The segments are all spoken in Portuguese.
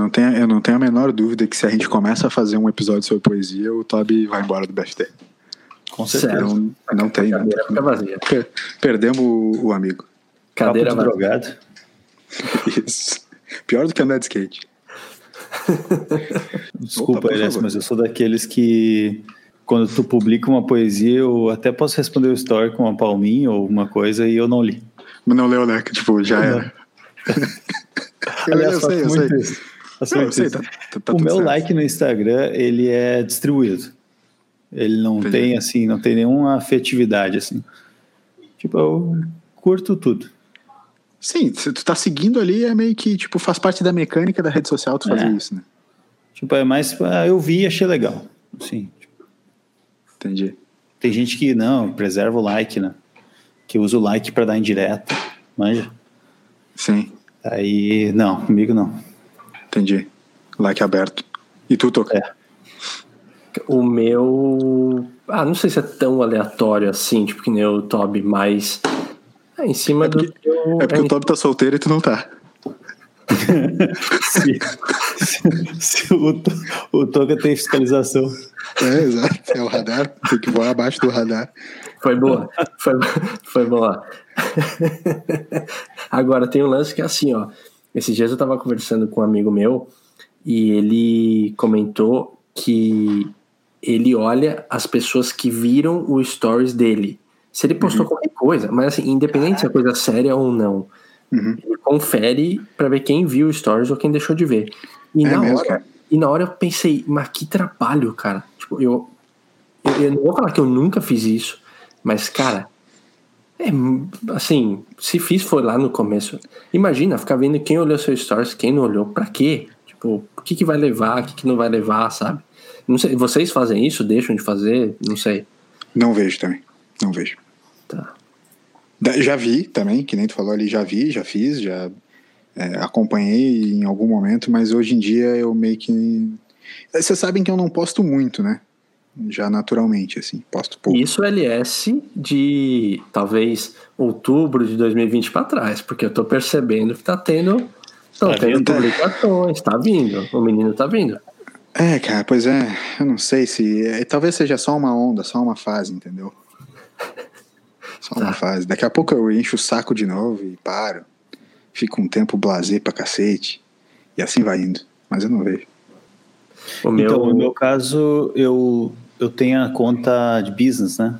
não tenho, eu não tenho a menor dúvida que se a gente começa a fazer um episódio sobre poesia, o Toby vai embora do BFT. Com certeza. Não, não tem. Cadeira fica vazia. Per- Perdemos o, o amigo. Cadeira vazia. drogado. Isso. Pior do que andar de skate. Desculpa, Opa, Elias, mas eu sou daqueles que quando tu publica uma poesia, eu até posso responder o story com uma palminha ou alguma coisa e eu não li. Mas não leu, né? Que, tipo, já era. eu, Aliás, eu faço sei, eu sei. isso. Faço Não, sei, tá- tá- tá o meu certo. like no Instagram, ele é distribuído. Ele não Entendi. tem, assim, não tem nenhuma afetividade, assim. Tipo, eu curto tudo. Sim, se tu tá seguindo ali, é meio que, tipo, faz parte da mecânica da rede social tu fazer É. isso, né? Tipo, é mais, ah, eu vi e achei legal. Assim, tipo, Entendi. tem gente que, não, preserva o like, né? Que usa o like pra dar indireta, manja. Sim, Aí, não, comigo não. Entendi. Like aberto. E tu, Toca? É. O meu. Ah, não sei se é tão aleatório assim, tipo que nem o Toby, mas. É em cima do. porque- teu- É porque é o Toby tá solteiro e tu não tá. se, se- se o, o Toca tem fiscalização. É, exato. É o radar. Tem que voar abaixo do radar. Foi boa. Foi, foi boa. Agora tem um lance que é assim, ó. Esses dias eu tava conversando com um amigo meu e ele comentou que ele olha as pessoas que viram o stories dele. Se ele postou qualquer coisa, mas assim, independente se é coisa séria ou não, Uhum. ele confere pra ver quem viu o stories ou quem deixou de ver. E É na mesmo, hora, e na hora eu pensei, mas que trabalho, cara. Tipo, eu, eu, eu não vou falar que eu nunca fiz isso, mas, cara, é assim, se fiz foi lá no começo. Imagina, ficar vendo quem olhou seu stories, quem não olhou, pra quê? Tipo, o que, que vai levar, o que, que não vai levar, sabe? Não sei, vocês fazem isso, deixam de fazer? Não sei. Não vejo também. Não vejo. Tá. Já vi também, que nem tu falou ali, já vi, já fiz, já é, acompanhei em algum momento, mas hoje em dia eu meio que. Vocês sabem que eu não posto muito, né? Já naturalmente, assim, posto pouco. Isso LS de talvez outubro de 2020 pra trás, porque eu tô percebendo que tá tendo. Estão Tá tendo vindo. publicações, tá vindo. O menino tá vindo. É, cara, pois é, eu não sei se. é, talvez seja só uma onda, só uma fase, entendeu? Só uma Tá. fase. Daqui a pouco eu encho o saco de novo e paro. Fico um tempo blazer pra cacete. E assim vai indo. Mas eu não vejo. O meu. Então, no meu caso, eu, eu tenho a conta de business, né?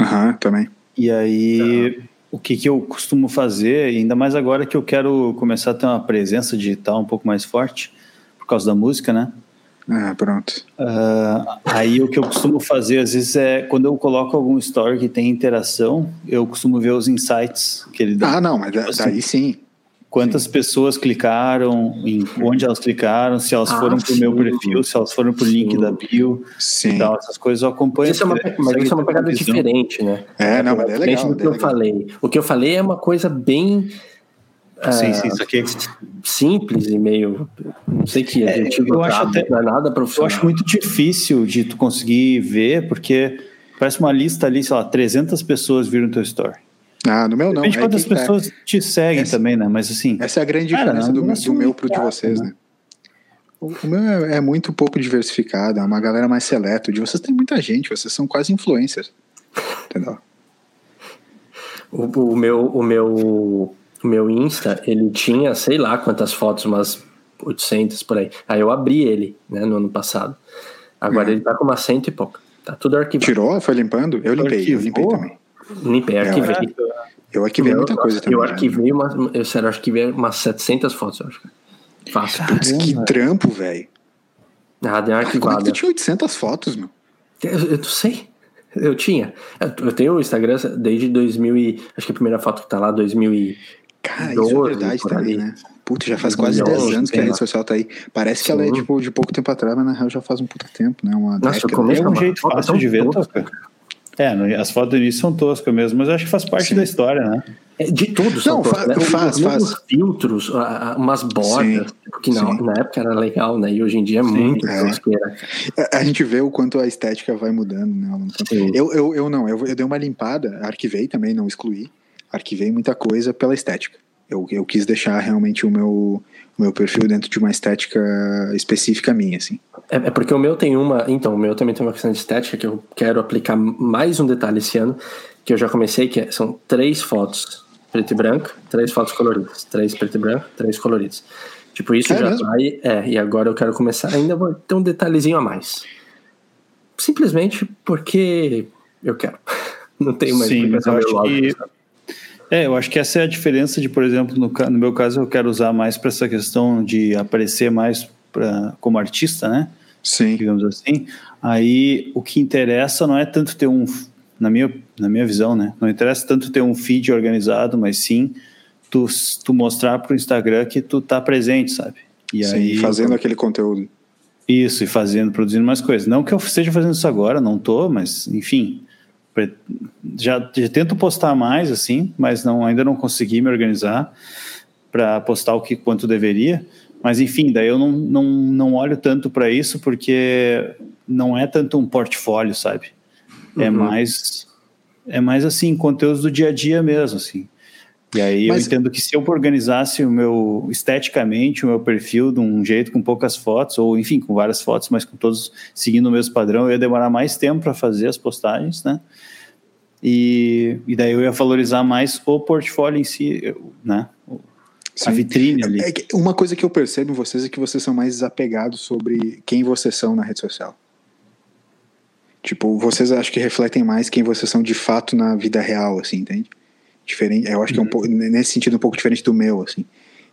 Aham, também. E aí, o que, que eu costumo fazer, ainda mais agora que eu quero começar a ter uma presença digital um pouco mais forte, por causa da música, né? Ah, pronto. Ah, aí o que eu costumo fazer, às vezes, é quando eu coloco algum story que tem interação, eu costumo ver os insights que ele dá. Ah, não, mas da- Assim, daí sim. Quantas pessoas clicaram, em onde elas clicaram, se elas Ah, foram pro meu sim. perfil, se elas foram pro link Sim. da bio Sim. e tal, essas coisas eu acompanho. Isso é uma, mas isso é uma ter pegada visão. diferente, né? É, não, mas é Diferente legal. do que é eu legal. falei. O que eu falei é uma coisa bem Sim, sim, isso aqui. simples e meio. Não sei que É, eu acho até- não é nada Eu profissional. acho muito difícil de tu conseguir ver, porque parece uma lista ali, sei lá, 300 pessoas viram teu story. Ah, no meu não. Depende de é quantas que tá. pessoas te seguem Essa- também, né? Mas assim, Essa é a grande Cara, diferença é um do, do meu pro de vocês, né? né? O, o meu é, é muito pouco diversificado, é uma galera mais seleta. O de vocês tem muita gente, vocês são quase influencers. Entendeu? O, o meu, o meu, o meu Insta, ele tinha, sei lá quantas fotos, umas 800 por aí. Aí eu abri ele, né, no ano passado. Agora Uhum. ele tá com umas cento e pouco. Tá tudo arquivado. Tirou? Foi limpando? Eu limpei, eu Arquivou? limpei também. Limpei, arquivei. Eu arquivei muita coisa também. Eu já, né? arquivei umas, eu sério, arquivei umas 700 fotos, eu acho. Fácil. Putz, que trampo, velho. Ah, deu uma Como é que arquivada. tu tinha 800 fotos, meu? Eu, eu não sei. Eu tinha. Eu, eu tenho o Instagram desde 2000 e... Acho que a primeira foto que tá lá, 2000 e... Cara, isso é 12 verdade por também, ali. né? Putz, já faz quase 10 2011, anos que a rede social tá aí. Parece que ela é Sim. tipo de pouco tempo atrás, mas na real já faz um puta tempo, né? Uma Nossa, década. começo é um jeito fácil de ver, tosca. Tosca. É, as fotos do início são toscas mesmo, mas eu acho que faz parte Sim. da história, né? É, De tudo, são Não, todos, fa- né? faz, Os faz. filtros, umas bordas, Sim, que na, sim. na época era legal, né? E hoje em dia é muito é. tosqueira. A- gente vê o quanto a estética vai mudando, né? Sim. Eu, eu, eu não, eu, eu dei uma limpada, arquivei também, não excluí. Arquivei muita coisa pela estética. Eu, eu quis deixar realmente o meu, meu perfil dentro de uma estética específica minha, assim. É, é, porque o meu tem uma. Então, o meu também tem uma questão de estética que eu quero aplicar mais um detalhe esse ano, que eu já comecei, que é, são três fotos preto e branco, três fotos coloridas. Três preto e branco, três coloridas. Tipo, isso é já mesmo? vai. É, e agora eu quero começar. Ainda vou ter um detalhezinho a mais. Simplesmente porque eu quero. Não tenho mais Sim, mas eu acho que. É, eu acho que essa é a diferença de, por exemplo, no, no meu caso, eu quero usar mais para essa questão de aparecer mais pra, como artista, né? Sim. Digamos assim. Aí o que interessa não é tanto ter um, na minha, na minha visão, né? Não interessa tanto ter um feed organizado, mas sim tu, tu mostrar para o Instagram que tu tá presente, sabe? E sim, aí fazendo aquele conteúdo. Isso, e fazendo, produzindo mais coisas. Não que eu esteja fazendo isso agora, não tô, mas enfim, já, já tento postar mais assim, mas não ainda não consegui me organizar para postar o que quanto deveria. Mas enfim, daí eu não, não, não olho tanto para isso porque não é tanto um portfólio, sabe? É uhum. mais é mais assim conteúdos do dia a dia mesmo, assim. E aí Mas... eu entendo que se eu organizasse o meu esteticamente o meu perfil de um jeito com poucas fotos ou enfim com várias fotos, mas com todos seguindo o mesmo padrão, eu ia demorar mais tempo para fazer as postagens, né? E, e daí eu ia valorizar mais o portfólio em si, né? Sim. A vitrine ali. É uma coisa que eu percebo em vocês é que vocês são mais desapegados sobre quem vocês são na rede social. Tipo, vocês acho que refletem mais quem vocês são de fato na vida real, assim, entende? Diferente, eu acho que é um uhum. pouco, nesse sentido, um pouco diferente do meu, assim.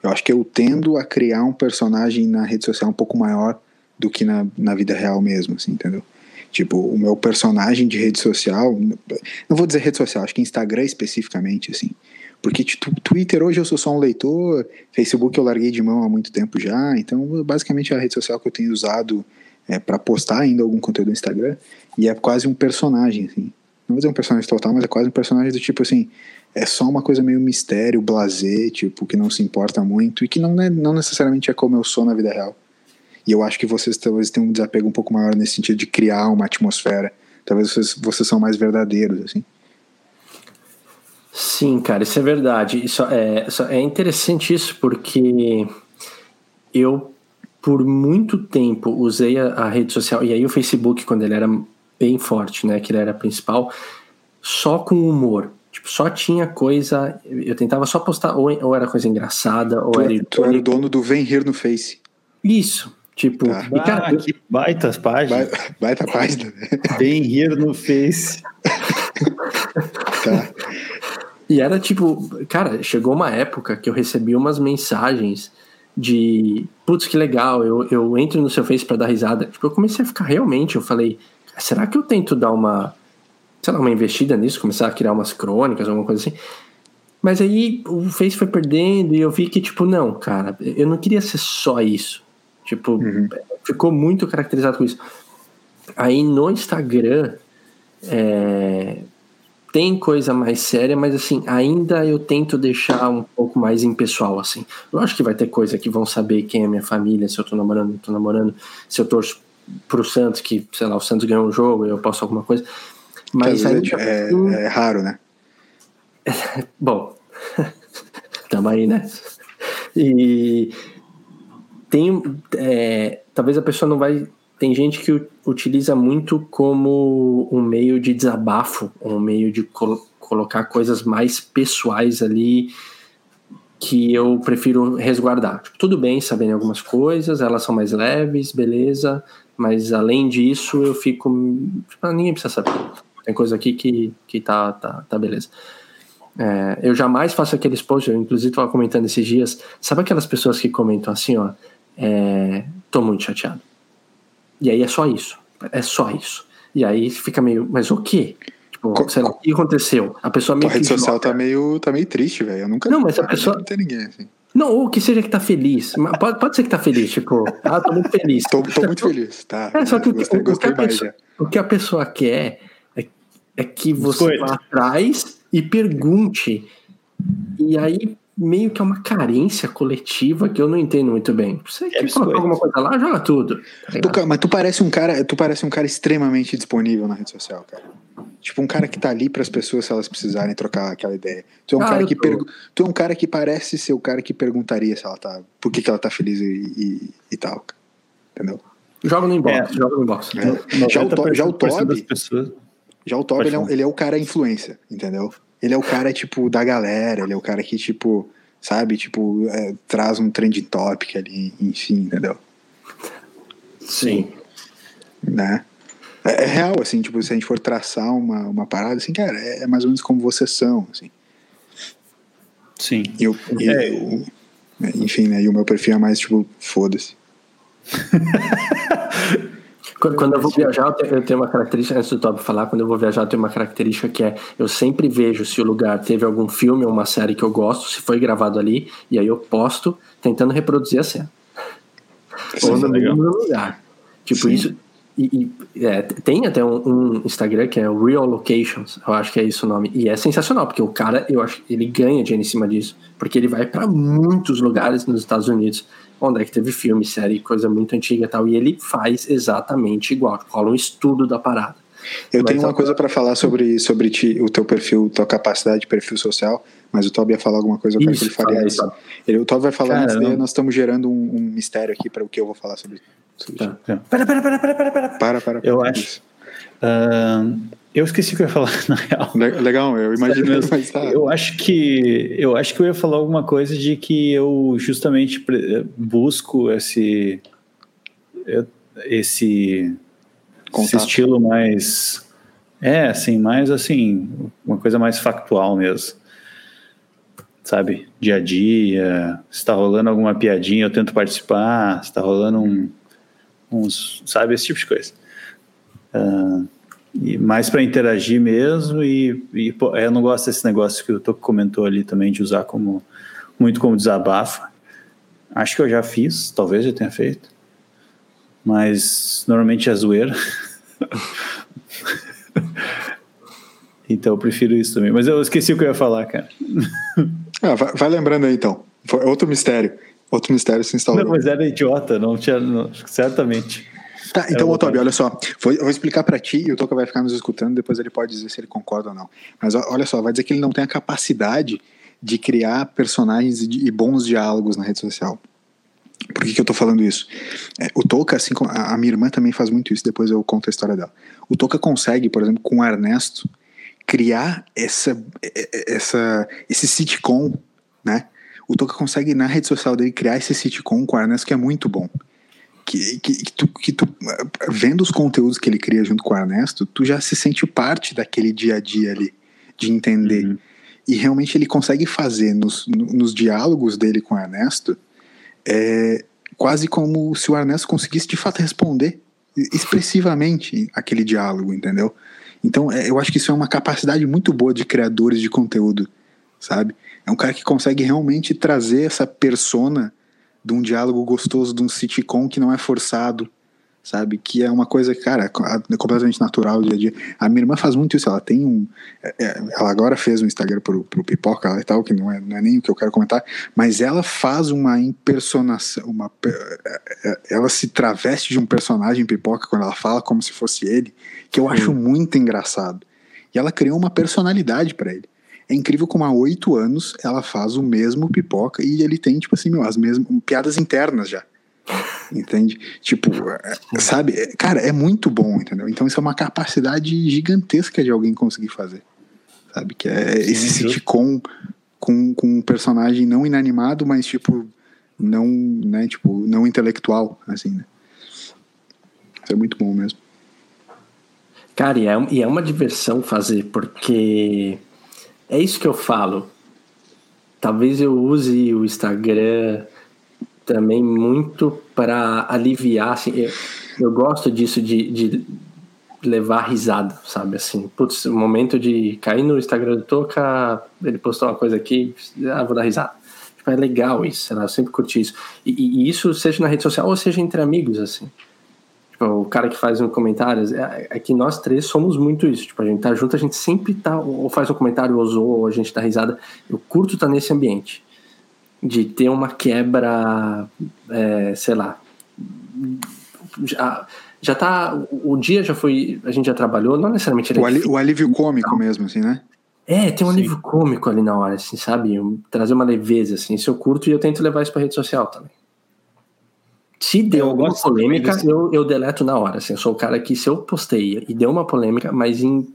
Eu acho que eu tendo a criar um personagem na rede social um pouco maior do que na, na vida real mesmo, assim, entendeu? Tipo, o meu personagem de rede social, não vou dizer rede social, acho que Instagram especificamente, assim. Porque tipo, Twitter hoje eu sou só um leitor, Facebook eu larguei de mão há muito tempo já, então basicamente é a rede social que eu tenho usado é, para postar ainda algum conteúdo no Instagram, e é quase um personagem, assim. Não vou dizer um personagem total, mas é quase um personagem do tipo assim, é só uma coisa meio mistério, blazer, tipo, que não se importa muito e que não, é, não necessariamente é como eu sou na vida real. E eu acho que vocês talvez tenham um desapego um pouco maior nesse sentido de criar uma atmosfera. Talvez vocês, vocês são mais verdadeiros, assim. Sim, cara, isso é verdade. Isso é, é interessante isso porque eu por muito tempo usei a, a, rede social e aí o Facebook quando ele era bem forte, né, que ele era principal, só com humor. Tipo, só tinha coisa. Eu tentava só postar, ou, ou era coisa engraçada, ou tu, era. Tu era o dono do Vem Rir no Face. Isso. Tipo, tá. e, cara, ah, que baitas páginas. Baita, baita página, né? Vem rir no Face. tá. E era tipo, cara, chegou uma época que eu recebi umas mensagens de putz, que legal, eu, eu entro no seu Face para dar risada. Tipo, eu comecei a ficar realmente, eu falei, será que eu tento dar uma sei lá, uma investida nisso, começar a criar umas crônicas, alguma coisa assim. Mas aí o Face foi perdendo e eu vi que, tipo, não, cara, eu não queria ser só isso. Tipo, uhum. ficou muito caracterizado com isso. Aí no Instagram é, tem coisa mais séria, mas assim, ainda eu tento deixar um pouco mais impessoal, assim. Eu acho que vai ter coisa que vão saber quem é minha família, se eu tô namorando, não tô namorando, se eu torço pro Santos, que, sei lá, o Santos ganhou um jogo e eu posto alguma coisa. Mas é, é, é, raro, né? Bom, tamo aí, né? E tem. É, talvez a pessoa não vai. Tem gente que utiliza muito como um meio de desabafo, um meio de col colocar coisas mais pessoais ali que eu prefiro resguardar. Tipo, tudo bem sabendo algumas coisas, elas são mais leves, beleza, mas além disso eu fico. Tipo, ninguém precisa saber. Tem coisa aqui que, que tá, tá, tá beleza. É, eu jamais faço aqueles posts, eu inclusive estava comentando esses dias. Sabe aquelas pessoas que comentam assim, ó? É, tô muito chateado. E aí é só isso. É só isso. E aí fica meio, mas o quê? Tipo, Co sei lá, o que aconteceu? A pessoa meio. A rede social tá meio, tá meio triste, velho. Eu nunca. Não, mas a pessoa. Não tem ninguém assim. Não, ou que seja que tá feliz. Pode, pode ser que tá feliz, tipo, ah, tô muito feliz. tô, tô muito feliz, tá. É, só que gostei, o, gostei o, que pessoa, o, que a pessoa quer é que você vá atrás e pergunte. E aí meio que é uma carência coletiva que eu não entendo muito bem. Você é quer colocar alguma coisa lá, joga tudo. Tu, mas tu parece um cara, tu parece um cara extremamente disponível na rede social, cara. Tipo, um cara que tá ali para as pessoas se elas precisarem trocar aquela ideia. Tu é um Ah, cara que pergu- tu é um cara que parece ser o cara que perguntaria se ela tá, por que, que ela tá feliz e, e, e tal. Entendeu? Joga no inbox, É. joga no inbox. É. Já o, já o 90% das Toby, pessoas. Já o Toby ele é, ele é o cara influência, entendeu? Ele é o cara, tipo, da galera, ele é o cara que, tipo, sabe, tipo, é, traz um trending topic ali, enfim, entendeu? Sim. Né? É, é real, assim, tipo, se a gente for traçar uma, uma parada, assim, cara, é, é mais ou menos como vocês são, assim. Sim. E eu, e É. eu- enfim, né? E o meu perfil é mais, tipo, foda-se. Quando, quando eu vou viajar, eu tenho, uma característica, antes do Toby falar, quando eu vou viajar, eu tenho uma característica que é eu sempre vejo se o lugar teve algum filme ou uma série que eu gosto, se foi gravado ali, e aí eu posto tentando reproduzir a cena. ou no mesmo lugar. Tipo, Sim. isso. E, e, é, tem até um, um Instagram que é o Real Locations, eu acho que é isso o nome. E é sensacional, porque o cara, eu acho ele ganha dinheiro em cima disso. Porque ele vai pra muitos lugares nos Estados Unidos, onde é que teve filme, série, coisa muito antiga e tal. E ele faz exatamente igual. Rola um estudo da parada. Eu Mas tenho uma coisa pra falar sobre, sobre ti, o teu perfil, tua capacidade de perfil social, mas o Toby ia falar alguma coisa, eu quero que ele Isso, fale antes. Ele, o Toby vai falar Cara, antes, daí não- nós estamos gerando um, um mistério aqui para o que eu vou falar sobre, sobre Tá. isso. Pera, pera, pera, pera, pera, pera. Para, para. Eu para. acho. Isso. Eu esqueci o que eu ia falar, na real. Le- Legal, eu imagino, mas tá. Eu acho que eu acho que eu ia falar alguma coisa de que eu justamente busco esse esse, esse estilo mais é assim mais assim uma coisa mais factual mesmo sabe dia a dia se está rolando alguma piadinha eu tento participar se está rolando um, uns sabe esse tipo de coisa Ah, e mais para interagir mesmo e, e, pô, eu não gosto desse negócio que o Toco comentou ali também de usar como muito como desabafo. Acho que eu já fiz, talvez eu tenha feito, mas normalmente é zoeira. então eu prefiro isso também. Mas eu esqueci o que eu ia falar, cara. Ah, vai, vai lembrando aí então. Foi outro mistério. Outro mistério se instalou. Não, mas era idiota, não tinha, não- certamente. Tá, então, É, eu- olha só. Vou, eu vou explicar pra ti e o Toca vai ficar nos escutando, depois ele pode dizer se ele concorda ou não. Mas olha só, vai dizer que ele não tem a capacidade de criar personagens e, e bons diálogos na rede social. Por que, que eu tô falando isso? É, o Toca, assim como a, a minha irmã também faz muito isso, depois eu conto a história dela. O Toca consegue, por exemplo, com o Ernesto, criar essa, essa, esse sitcom, né? O Toca consegue, na rede social dele, criar esse sitcom com o Ernesto que é muito bom que, que, que tu, que tu, vendo os conteúdos que ele cria junto com o Ernesto, tu já se sente parte daquele dia a dia ali, de entender. Uhum. E realmente ele consegue fazer nos, no- nos diálogos dele com o Ernesto é, quase como se o Ernesto conseguisse de fato responder expressivamente aquele diálogo, entendeu? Então é, eu acho que isso é uma capacidade muito boa de criadores de conteúdo, sabe? É um cara que consegue realmente trazer essa persona de um diálogo gostoso, de um sitcom que não é forçado, sabe? Que é uma coisa, cara, é completamente natural dia a dia. A minha irmã faz muito isso, ela tem um. é, é, Ela agora fez um Instagram pro, pro Pipoca e tal, que não é, não é nem o que eu quero comentar, mas ela faz uma impersonação, uma, é, ela se traveste de um personagem Pipoca quando ela fala como se fosse ele, que eu acho muito engraçado. E ela criou uma personalidade para ele. É incrível como há oito anos ela faz o mesmo pipoca e ele tem, tipo assim, meu, as mesmas piadas internas já. Entende? Tipo, é, sabe? É, Cara, é muito bom, entendeu? Então isso é uma capacidade gigantesca de alguém conseguir fazer. Sabe? Que é esse sitcom com, com um personagem não inanimado, mas tipo, não, né, tipo, não intelectual, assim, né? Isso é muito bom mesmo. Cara, e é, e é uma diversão fazer, porque é isso que eu falo. Talvez eu use o Instagram também muito para aliviar. Assim, eu, eu gosto disso de, de levar risada, sabe? Assim, putz, o momento de cair no Instagram do Toca, ele postou uma coisa aqui, ah, vou dar risada. Tipo, é legal isso, eu sempre curti isso. E- e isso seja na rede social ou seja entre amigos, assim. Tipo, o cara que faz um comentário, é, é que nós três somos muito isso. Tipo, a gente tá junto, a gente sempre tá, ou faz um comentário, ou zoa, ou a gente dá risada. Eu curto estar nesse ambiente. De ter uma quebra, é, sei lá. já- já tá. O, o dia já foi. A gente já trabalhou, não necessariamente ele é O, ali- o alívio cômico mesmo, assim, né? É, tem um Sim. alívio cômico ali na hora, assim, sabe? Um- Trazer uma leveza, assim. Isso eu curto e eu tento levar isso pra rede social também. Se deu Eu alguma polêmica, desse- eu, eu deleto na hora. Assim, eu sou o cara que, se eu postei e deu uma polêmica, mas em,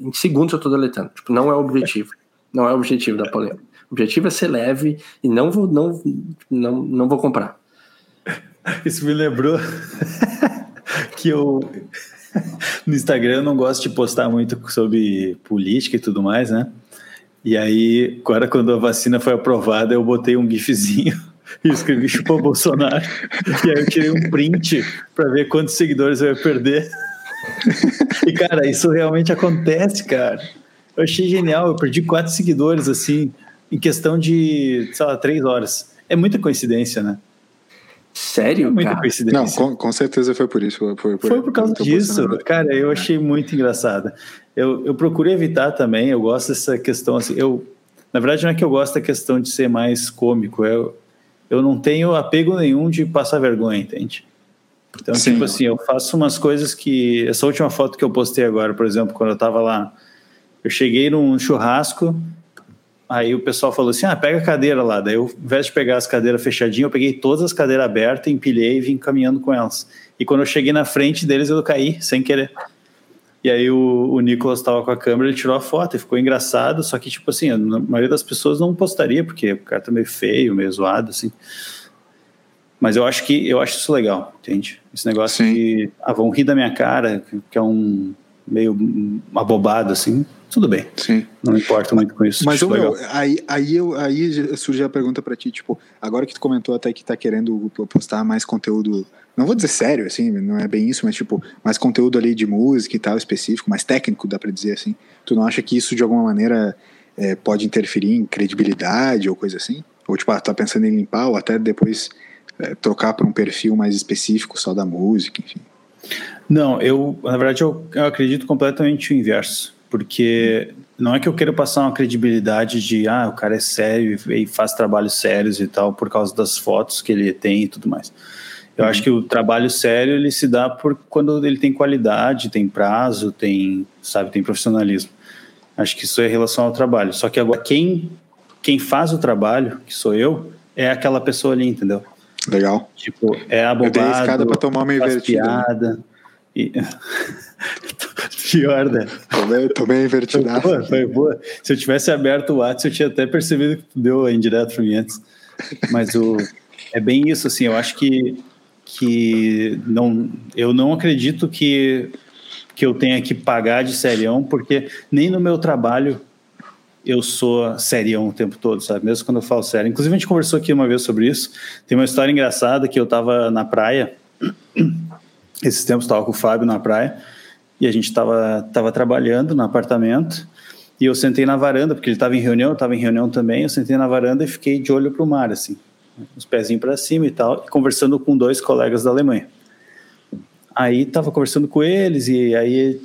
em segundos eu tô deletando. Tipo, não é o objetivo. Não é o objetivo da polêmica. O objetivo é ser leve e não vou, não, não, não vou comprar. Isso me lembrou que eu no Instagram eu não gosto de postar muito sobre política e tudo mais, né? E aí, agora quando a vacina foi aprovada, eu botei um gifzinho e escrevi chupou Bolsonaro. E aí eu tirei um print para ver quantos seguidores eu ia perder. E cara, isso realmente acontece, cara. Eu achei genial, eu perdi quatro seguidores assim em questão de, sei lá, três horas. É muita coincidência, né? Sério, É muita cara? coincidência. Não, com, com certeza foi por isso. Foi, foi, Foi por causa disso, cara. Eu achei muito engraçado. Eu, eu procurei evitar também. Eu gosto dessa questão assim. Eu, na verdade, não é que eu gosto da questão de ser mais cômico. Eu, eu não tenho apego nenhum de passar vergonha, entende? Então, Sim. tipo assim, eu faço umas coisas que. Essa última foto que eu postei agora, por exemplo, quando eu tava lá, eu cheguei num churrasco. Aí o pessoal falou assim: ah, pega a cadeira lá. Daí, eu, ao invés de pegar as cadeiras fechadinhas, eu peguei todas as cadeiras abertas, empilhei e vim caminhando com elas. E quando eu cheguei na frente deles, eu caí, sem querer. E aí o, o Nicolas estava com a câmera, ele tirou a foto e ficou engraçado. Só que, tipo assim, a maioria das pessoas não postaria, porque o cara tá meio feio, meio zoado, assim. Mas eu acho que eu acho isso legal, entende? Esse negócio Sim. de ah, vão rir da minha cara, que é um meio uma bobada, assim. Tudo bem, Sim. não me importo muito com isso. Mas, meu, aí, aí, eu, aí surge a pergunta pra ti, tipo, agora que tu comentou até que tá querendo postar mais conteúdo, não vou dizer sério, assim, não é bem isso, mas tipo, mais conteúdo ali de música e tal, específico, mais técnico, dá pra dizer assim. Tu não acha que isso de alguma maneira é, pode interferir em credibilidade ou coisa assim? Ou tipo, ah, tá pensando em limpar ou até depois é, trocar pra um perfil mais específico só da música, enfim. Não, eu, na verdade, eu, eu acredito completamente o inverso. Porque não é que eu quero passar uma credibilidade de, ah, o cara é sério e faz trabalhos sérios e tal, por causa das fotos que ele tem e tudo mais. Eu acho que o trabalho sério ele se dá por quando ele tem qualidade, tem prazo, tem, sabe, tem profissionalismo. Acho que isso é em relação ao trabalho. Só que agora quem quem faz o trabalho, que sou eu, é aquela pessoa ali, entendeu? Legal. Tipo, é a Eu dei a escada pra tomar uma invertida. né? piada. E... Pior, né? Tomei, tomei a Foi invertida. boa, foi boa. Se eu tivesse aberto o WhatsApp, eu tinha até percebido que tu deu indireto para mim antes. Mas o, é bem isso, assim, eu acho que, que não, eu não acredito que, que eu tenha que pagar de serião, porque nem no meu trabalho eu sou serião o tempo todo, sabe? Mesmo quando eu falo sério. Inclusive, a gente conversou aqui uma vez sobre isso. Tem uma história engraçada que eu tava na praia, esses tempos estava com o Fábio na praia, e a gente estava tava trabalhando no apartamento, e eu sentei na varanda, porque ele estava em reunião, eu estava em reunião também, eu sentei na varanda e fiquei de olho para o mar, assim, os pezinhos para cima e tal, e conversando com dois colegas da Alemanha. Aí estava conversando com eles, e aí,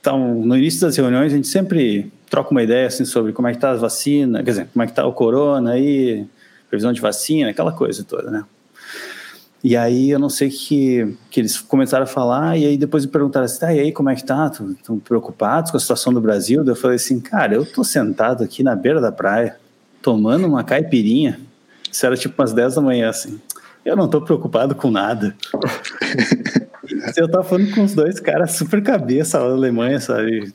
então, no início das reuniões, a gente sempre troca uma ideia, assim, sobre como é que tá as vacinas, quer dizer, como é que tá o corona aí, previsão de vacina, aquela coisa toda, né? E aí eu não sei que, que eles começaram a falar, e aí depois me perguntaram assim, tá, e aí como é que tá? Estão preocupados com a situação do Brasil? Daí eu falei assim, cara, eu tô sentado aqui na beira da praia, tomando uma caipirinha, isso era tipo umas 10 da manhã, assim, eu não tô preocupado com nada. eu tava falando com os dois caras super cabeça lá da Alemanha, sabe?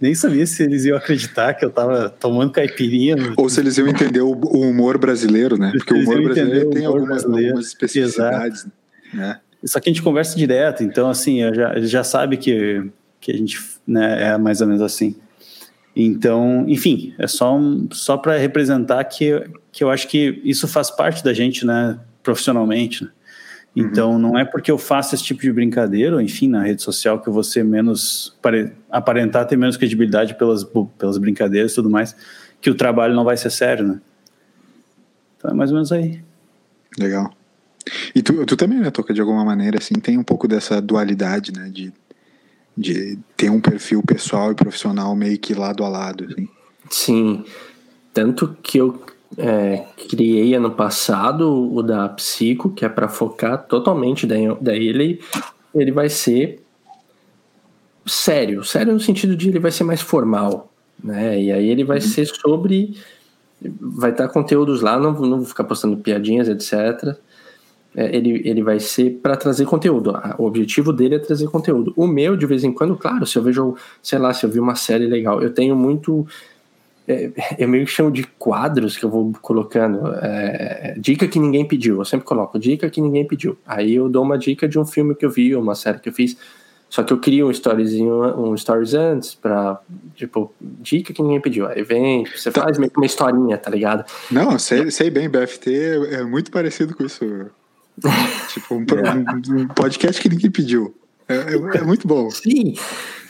Nem sabia se eles iam acreditar que eu tava tomando caipirinha. Ou se eles iam entender o, humor brasileiro, né? Porque o humor brasileiro tem humor algumas, brasileiro. algumas especificidades, né? Só que a gente conversa direto, então assim, já, já sabe que, que a gente né, é mais ou menos assim. Então, enfim, é só, um, só para representar que, que eu acho que isso faz parte da gente, né, profissionalmente. Né? Então, não é porque eu faço esse tipo de brincadeira, ou enfim, na rede social, que eu vou ser menos, pare- aparentar ter menos credibilidade pelas, pelas brincadeiras e tudo mais, que o trabalho não vai ser sério, né? Então é mais ou menos aí. Legal. E tu, tu também, né, Toca, de alguma maneira, assim, tem um pouco dessa dualidade, né, de, de ter um perfil pessoal e profissional meio que lado a lado, assim. Sim. Tanto que eu é, criei ano passado o da Psico, que é para focar totalmente da, da ele ele vai ser sério, sério no sentido de ele vai ser mais formal, né? E aí ele vai uhum. ser sobre vai estar conteúdos lá, não, não vou ficar postando piadinhas, etc. É, ele, ele vai ser para trazer conteúdo. O objetivo dele é trazer conteúdo. O meu, de vez em quando, claro, se eu vejo, sei lá, se eu vi uma série legal, eu tenho muito. É, eu meio que chamo de quadros que eu vou colocando. É, dica que ninguém pediu. Eu sempre coloco dica que ninguém pediu. Aí eu dou uma dica de um filme que eu vi, ou uma série que eu fiz. Só que eu crio um storyzinho, um stories antes pra, tipo, dica que ninguém pediu. Aí vem, você tá. faz meio que uma historinha, tá ligado? Não, sei, sei bem, BFT é, é muito parecido com isso. tipo, um, um, podcast que ninguém pediu. É, é, é, muito bom. Sim.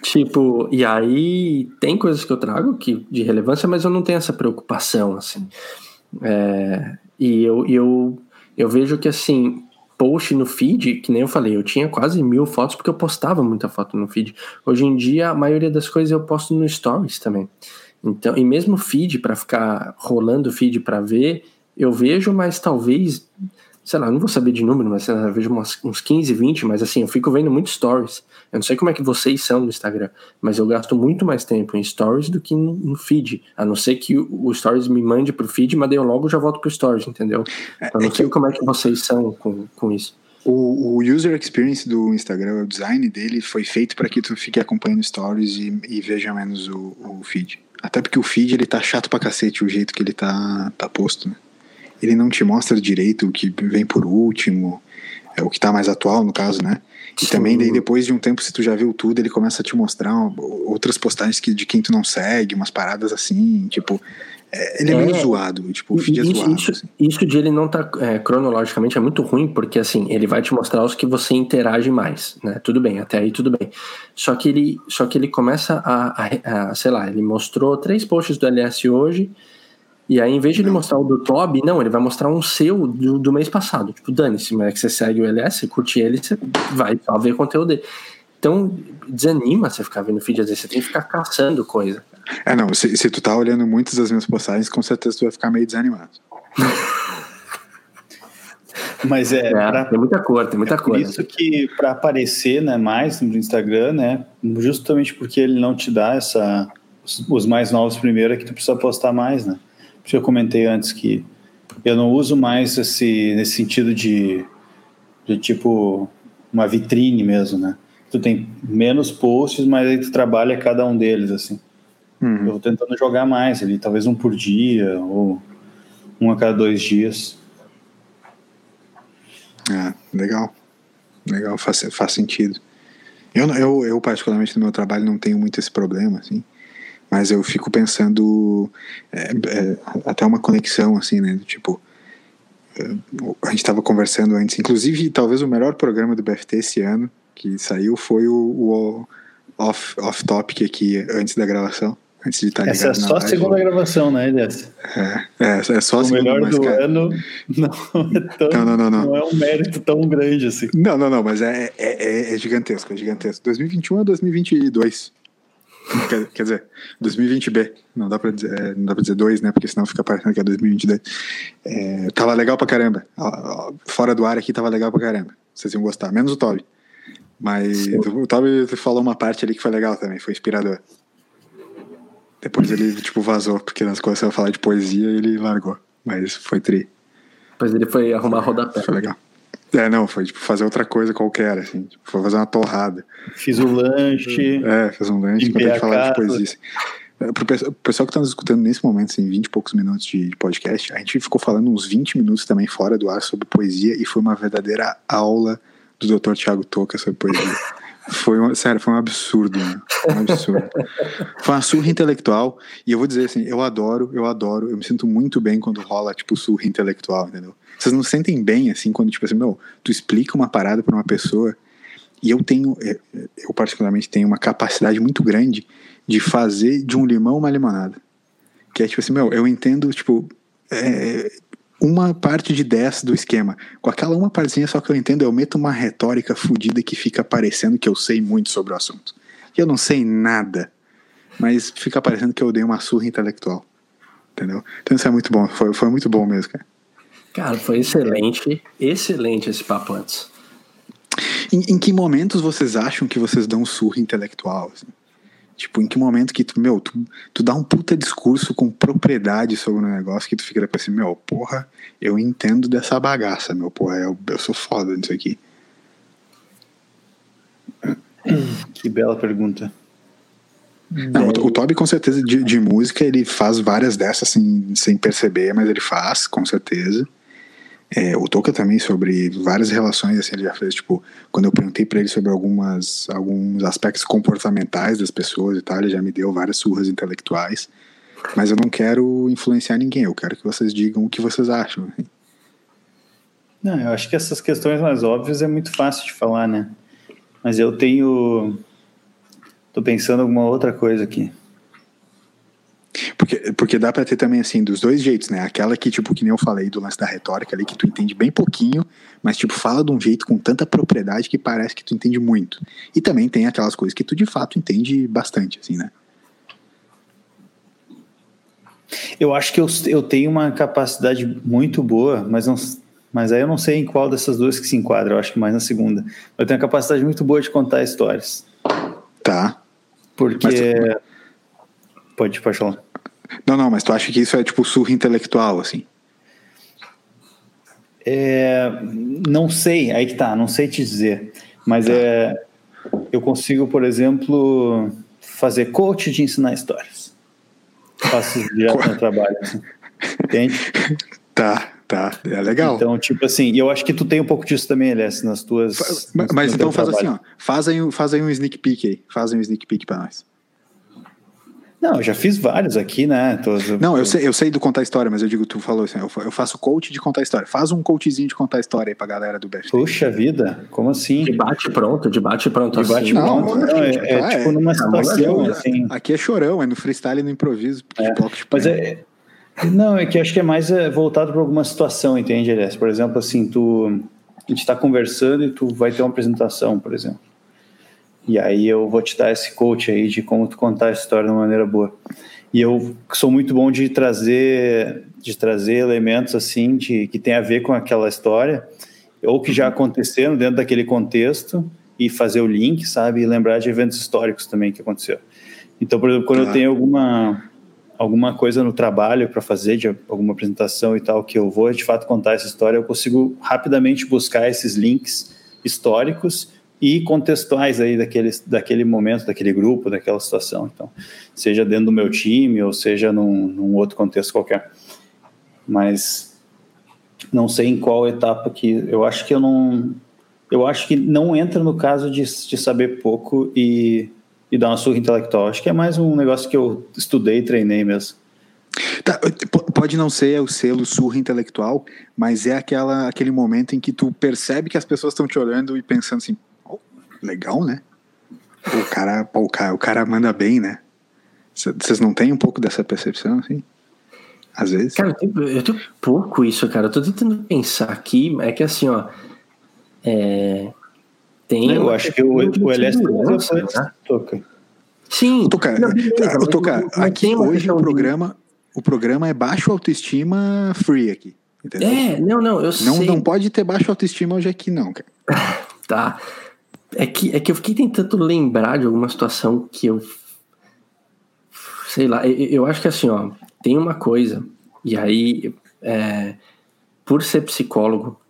Tipo, e aí tem coisas que eu trago que, de relevância, mas eu não tenho essa preocupação, assim. É, e eu, eu, eu vejo que, assim, post no feed, que nem eu falei, eu tinha quase mil fotos porque eu postava muita foto no feed. Hoje em dia, a maioria das coisas eu posto no Stories também. Então, e mesmo feed, para ficar rolando feed para ver, eu vejo, mas talvez sei lá, não vou saber de número, mas eu vejo umas, uns 15, 20, mas assim, eu fico vendo muito stories. Eu não sei como é que vocês são no Instagram, mas eu gasto muito mais tempo em stories do que no, no feed. A não ser que o, o, stories me mande pro feed, mas daí eu logo já volto pro stories, entendeu? É, então, eu não é sei como é que vocês são com, com isso. O, o, user experience do Instagram, o design dele foi feito para que tu fique acompanhando stories e, e veja menos o, o, feed. Até porque o feed ele tá chato pra cacete o jeito que ele tá, tá posto, né? Ele não te mostra direito o que vem por último, é o que está mais atual no caso, né? E Sim. também daí depois de um tempo, se tu já viu tudo, ele começa a te mostrar outras postagens que, de quem tu não segue, umas paradas assim, tipo, é, ele é, é, meio zoado, tipo, o feed isso, é zoado. Isso, assim. isso de ele não tá é, cronologicamente é muito ruim, porque assim, ele vai te mostrar os que você interage mais, né? Tudo bem, até aí tudo bem. Só que ele, só que ele começa a, a, a sei lá, ele mostrou três posts do LS hoje, e aí, em vez de ele mostrar o do Toby, não, ele vai mostrar um seu do, do mês passado. Tipo, dane-se, mas é que você segue o LS, você curte ele, você vai só ver o conteúdo dele. Então, desanima você ficar vendo vídeo, às vezes você tem que ficar caçando coisa. É, não, se, se tu tá olhando muitas das minhas postagens, com certeza tu vai ficar meio desanimado. Mas é. é pra, tem muita cor, tem muita é cor. isso que para aparecer né, mais no Instagram, né? Justamente porque ele não te dá essa. Os, os mais novos primeiro é que tu precisa postar mais, né? Eu comentei antes que eu não uso mais esse nesse sentido de, de tipo uma vitrine mesmo, né? Tu tem menos posts, mas aí tu trabalha cada um deles assim. Uhum. Eu vou tentando jogar mais ali, talvez um por dia ou um a cada dois dias. É, legal. Legal, faz, faz sentido. Eu, eu, eu, particularmente, no meu trabalho, não tenho muito esse problema, assim mas eu fico pensando é, é, até uma conexão assim, né? Tipo, é, a gente estava conversando antes, inclusive talvez o melhor programa do BFT esse ano que saiu foi o, o off, off topic aqui antes da gravação. Antes de estar Essa é só a segunda gravação, né, Elias? É, é, é só a o segunda. O melhor do cara, ano não é, tão, não, não, não, não. não é um mérito tão grande assim. Não, não, não, mas é, é, é, é gigantesco, é gigantesco. 2021 a 2022. Quer, quer, dizer, 2020B, não dá pra dizer, é, não dá pra dizer dois, né? Porque senão fica parecendo que é 2022. É, tava legal pra caramba. Fora do ar aqui tava legal pra caramba. Vocês iam gostar, menos o Toby. Mas Sim. o Toby falou uma parte ali que foi legal também, foi inspirador. Depois ele, tipo, vazou, porque nas coisas eu falar de poesia ele largou. Mas foi tri. Depois ele foi arrumar rodapé. Foi legal. É, não, foi tipo fazer outra coisa qualquer, assim. Tipo, foi fazer uma torrada. Fiz o lanche. É, fiz um lanche, enquanto a falar de poesia. Assim. É, pro pessoal que está nos escutando nesse momento, assim, 20 e poucos minutos de podcast, a gente ficou falando uns 20 minutos também fora do ar sobre poesia e foi uma verdadeira aula do Dr. Tiago Toca sobre poesia. Foi um, sério, foi um absurdo, né? um absurdo. foi uma surra intelectual. E eu vou dizer assim, eu adoro, eu adoro, eu me sinto muito bem quando rola, tipo, surra intelectual, entendeu? Vocês não sentem bem, assim, quando, tipo assim, meu, tu explica uma parada para uma pessoa e eu tenho, é, eu particularmente tenho uma capacidade muito grande de fazer de um limão uma limonada. Que é tipo assim, meu, eu entendo, tipo, é, uma parte de 10 do esquema. Com aquela uma partezinha só que eu entendo, eu meto uma retórica fodida que fica parecendo que eu sei muito sobre o assunto. E eu não sei nada, mas fica parecendo que eu dei uma surra intelectual. Entendeu? Então isso é muito bom, foi, foi muito bom mesmo, cara. Cara, foi excelente, excelente esse papo antes. Em, em, que momentos vocês acham que vocês dão um surra intelectual? Assim? Tipo, em que momento que tu, meu, tu, tu dá um puta discurso com propriedade sobre um negócio que tu fica depois assim, meu, porra, eu entendo dessa bagaça, meu, porra, eu, eu sou foda nisso aqui. Que bela pergunta. Não, o, o Toby, com certeza, de, de, música, ele faz várias dessas sem, sem perceber, mas ele faz, com certeza. É, o Toca também sobre várias relações, assim, ele já fez, tipo, quando eu perguntei para ele sobre algumas, alguns aspectos comportamentais das pessoas e tal, ele já me deu várias surras intelectuais. Mas eu não quero influenciar ninguém, eu quero que vocês digam o que vocês acham. Não, eu acho que essas questões mais óbvias é muito fácil de falar, né? Mas eu tenho. Tô pensando alguma outra coisa aqui. Porque, porque dá para ter também, assim, dos dois jeitos, né? Aquela que, tipo, que nem eu falei do lance da retórica ali, que tu entende bem pouquinho, mas, tipo, fala de um jeito com tanta propriedade que parece que tu entende muito. E também tem aquelas coisas que tu, de fato, entende bastante, assim, né? Eu acho que eu, eu tenho uma capacidade muito boa, mas não, mas aí eu não sei em qual dessas duas que se enquadra, eu acho que mais na segunda. Eu tenho uma capacidade muito boa de contar histórias. Tá. Porque. Mas, Pode, pode falar. Não, não, mas tu acha que isso é tipo surra intelectual, assim? É, não sei, aí que tá, não sei te dizer. Mas tá. é, eu consigo, por exemplo, fazer coach de ensinar histórias. Faço direto no trabalho. Assim. Entende? Tá, tá. É legal. Então, tipo assim, eu acho que tu tem um pouco disso também, Elias, nas tuas. Mas, mas então faz trabalho. assim, ó. Faz aí, faz aí um sneak peek aí. Faz aí um sneak peek pra nós. Não, eu já fiz vários aqui, né? Tô, não, eu sei, eu sei do contar história, mas eu digo, tu falou assim, eu faço coach de contar história. Faz um coachzinho de contar história aí pra galera do BFT. Puxa vida, como assim? Debate pronto, debate pronto. Debate assim. pronto. Não, não, é, é, é, tipo numa situação, aqui é, assim. Aqui é chorão, é no freestyle e no improviso. É, mas é, não, é que acho que é mais é, voltado para alguma situação, entende, Elias? Por exemplo, assim, tu, a gente está conversando e tu vai ter uma apresentação, por exemplo. E aí eu vou te dar esse coach aí de como tu contar a história de uma maneira boa. E eu sou muito bom de trazer de trazer elementos assim de que tem a ver com aquela história ou que já aconteceram dentro daquele contexto e fazer o link, sabe, e lembrar de eventos históricos também que aconteceu. Então, por exemplo, quando eu tenho alguma alguma coisa no trabalho para fazer, de alguma apresentação e tal, que eu vou de fato contar essa história, eu consigo rapidamente buscar esses links históricos e contextuais aí daquele, daquele momento, daquele grupo, daquela situação. Então, seja dentro do meu time ou seja num, num outro contexto qualquer. Mas não sei em qual etapa que eu acho que eu não eu acho que não entra no caso de, de saber pouco e, e dar uma surra intelectual. Acho que é mais um negócio que eu estudei treinei mesmo. Tá, pode não ser o selo surra intelectual, mas é aquela, aquele momento em que tu percebe que as pessoas estão te olhando e pensando assim, legal, né? O cara, o cara, o cara manda bem, né? Vocês não têm um pouco dessa percepção, assim? Às vezes? Cara, eu tenho, eu tenho pouco isso, cara. Eu tô tentando pensar aqui, é que assim, ó. É, tem. Eu acho que o, o LS né? toca. Sim. Toca, não, beleza, toca, aqui hoje o programa, o programa é baixo autoestima free aqui. Entendeu? É, não, não, eu não, sei. Não pode ter baixo autoestima hoje aqui, não, cara. tá. É que, é que eu fiquei tentando lembrar de alguma situação que eu. Sei lá, eu, eu acho que assim, ó, tem uma coisa, e aí, é, por ser psicólogo,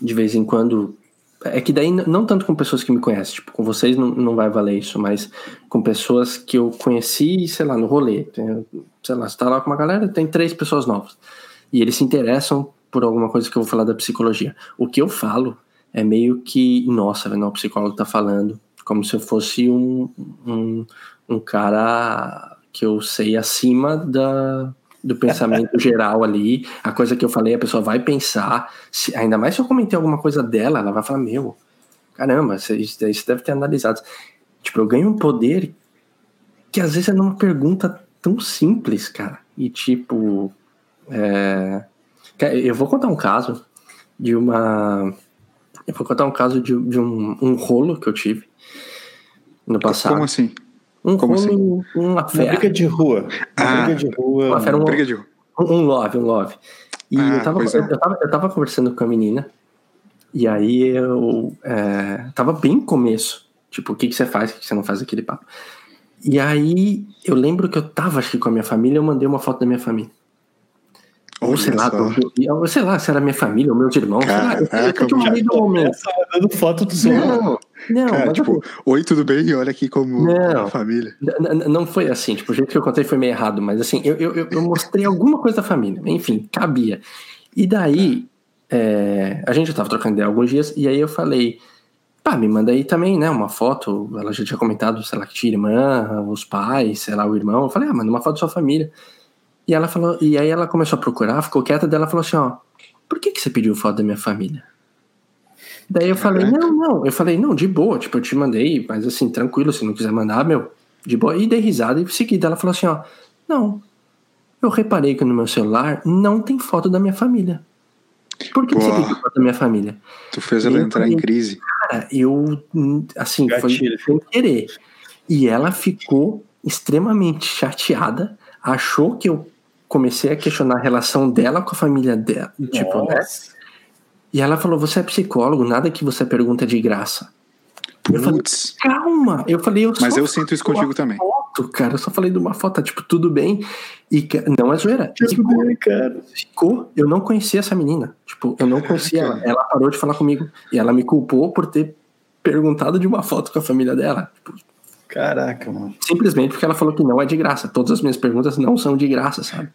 de vez em quando. É que daí, não tanto com pessoas que me conhecem, tipo, com vocês não, não vai valer isso, mas com pessoas que eu conheci, sei lá, no rolê. Tem, sei lá, você tá lá com uma galera, tem três pessoas novas. E eles se interessam por alguma coisa que eu vou falar da psicologia. O que eu falo é meio que, nossa, não, o psicólogo tá falando, como se eu fosse um, um, um cara que eu sei acima da, do pensamento geral ali. A coisa que eu falei, a pessoa vai pensar, se, ainda mais se eu comentei alguma coisa dela, ela vai falar, meu, caramba, isso, isso deve ter analisado. Tipo, eu ganho um poder que às vezes é numa pergunta tão simples, cara. E tipo, é... eu vou contar um caso de uma eu vou contar um caso de, de um, um rolo que eu tive no passado. Como assim? Um Como rolo, assim? uma fé. Uma briga de rua. Ah, briga de rua. Uma fera, um, briga de rua. Um, um love, um love. E Ah, eu, tava, é. eu, tava, eu tava conversando com a menina E aí eu é, tava bem começo. Tipo, o que, que você faz, o que, que você não faz aquele papo. E aí eu lembro que eu tava, acho que com a minha família, eu mandei uma foto da minha família. Ou sei lá, do, sei lá, se era minha família ou meus irmãos. Caraca, sei lá, eu, eu, eu mandei no momento. dando foto do seu Não, não. Cara, tipo, assim, oi, tudo bem? Olha aqui como não, família. Não foi assim, tipo, o jeito que eu contei foi meio errado, mas assim, eu, eu, eu mostrei alguma coisa da família. Enfim, cabia. E daí, é, a gente já tava trocando ideia alguns dias, e aí eu falei, pá, me manda aí também, né, uma foto. Ela já tinha comentado, sei lá, que tinha irmã, os pais, sei lá, o irmão. Eu falei, ah, manda uma foto da sua família. E ela falou, e aí ela começou a procurar, ficou quieta dela, falou assim, ó, por que que você pediu foto da minha família? Daí eu falei, não, não, eu falei, não, de boa, tipo, eu te mandei, mas assim, tranquilo, se não quiser mandar, meu, de boa. E dei risada e seguida ela falou assim, ó, não, eu reparei que no meu celular não tem foto da minha família. Por que, você pediu foto da minha família? Tu fez ela entrar falei, em crise. Cara, eu, assim, Gatilho. foi sem querer. E ela ficou extremamente chateada, achou que eu comecei a questionar a relação dela com a família dela. Tipo, né? E ela falou: Você é psicólogo, nada que você pergunta é de graça. Eu falei, calma. Eu falei, eu Mas eu sinto isso contigo também. Foto, cara. Eu só falei de uma foto, tá, tipo, tudo bem. E não é zoeira. Tudo ficou, bem, cara. Ficou. Eu não conhecia essa menina. Tipo, eu não conhecia ela. Ela parou de falar comigo. E ela me culpou por ter perguntado de uma foto com a família dela. Tipo, Caraca, mano. Simplesmente porque ela falou que não é de graça. Todas as minhas perguntas não são de graça, sabe?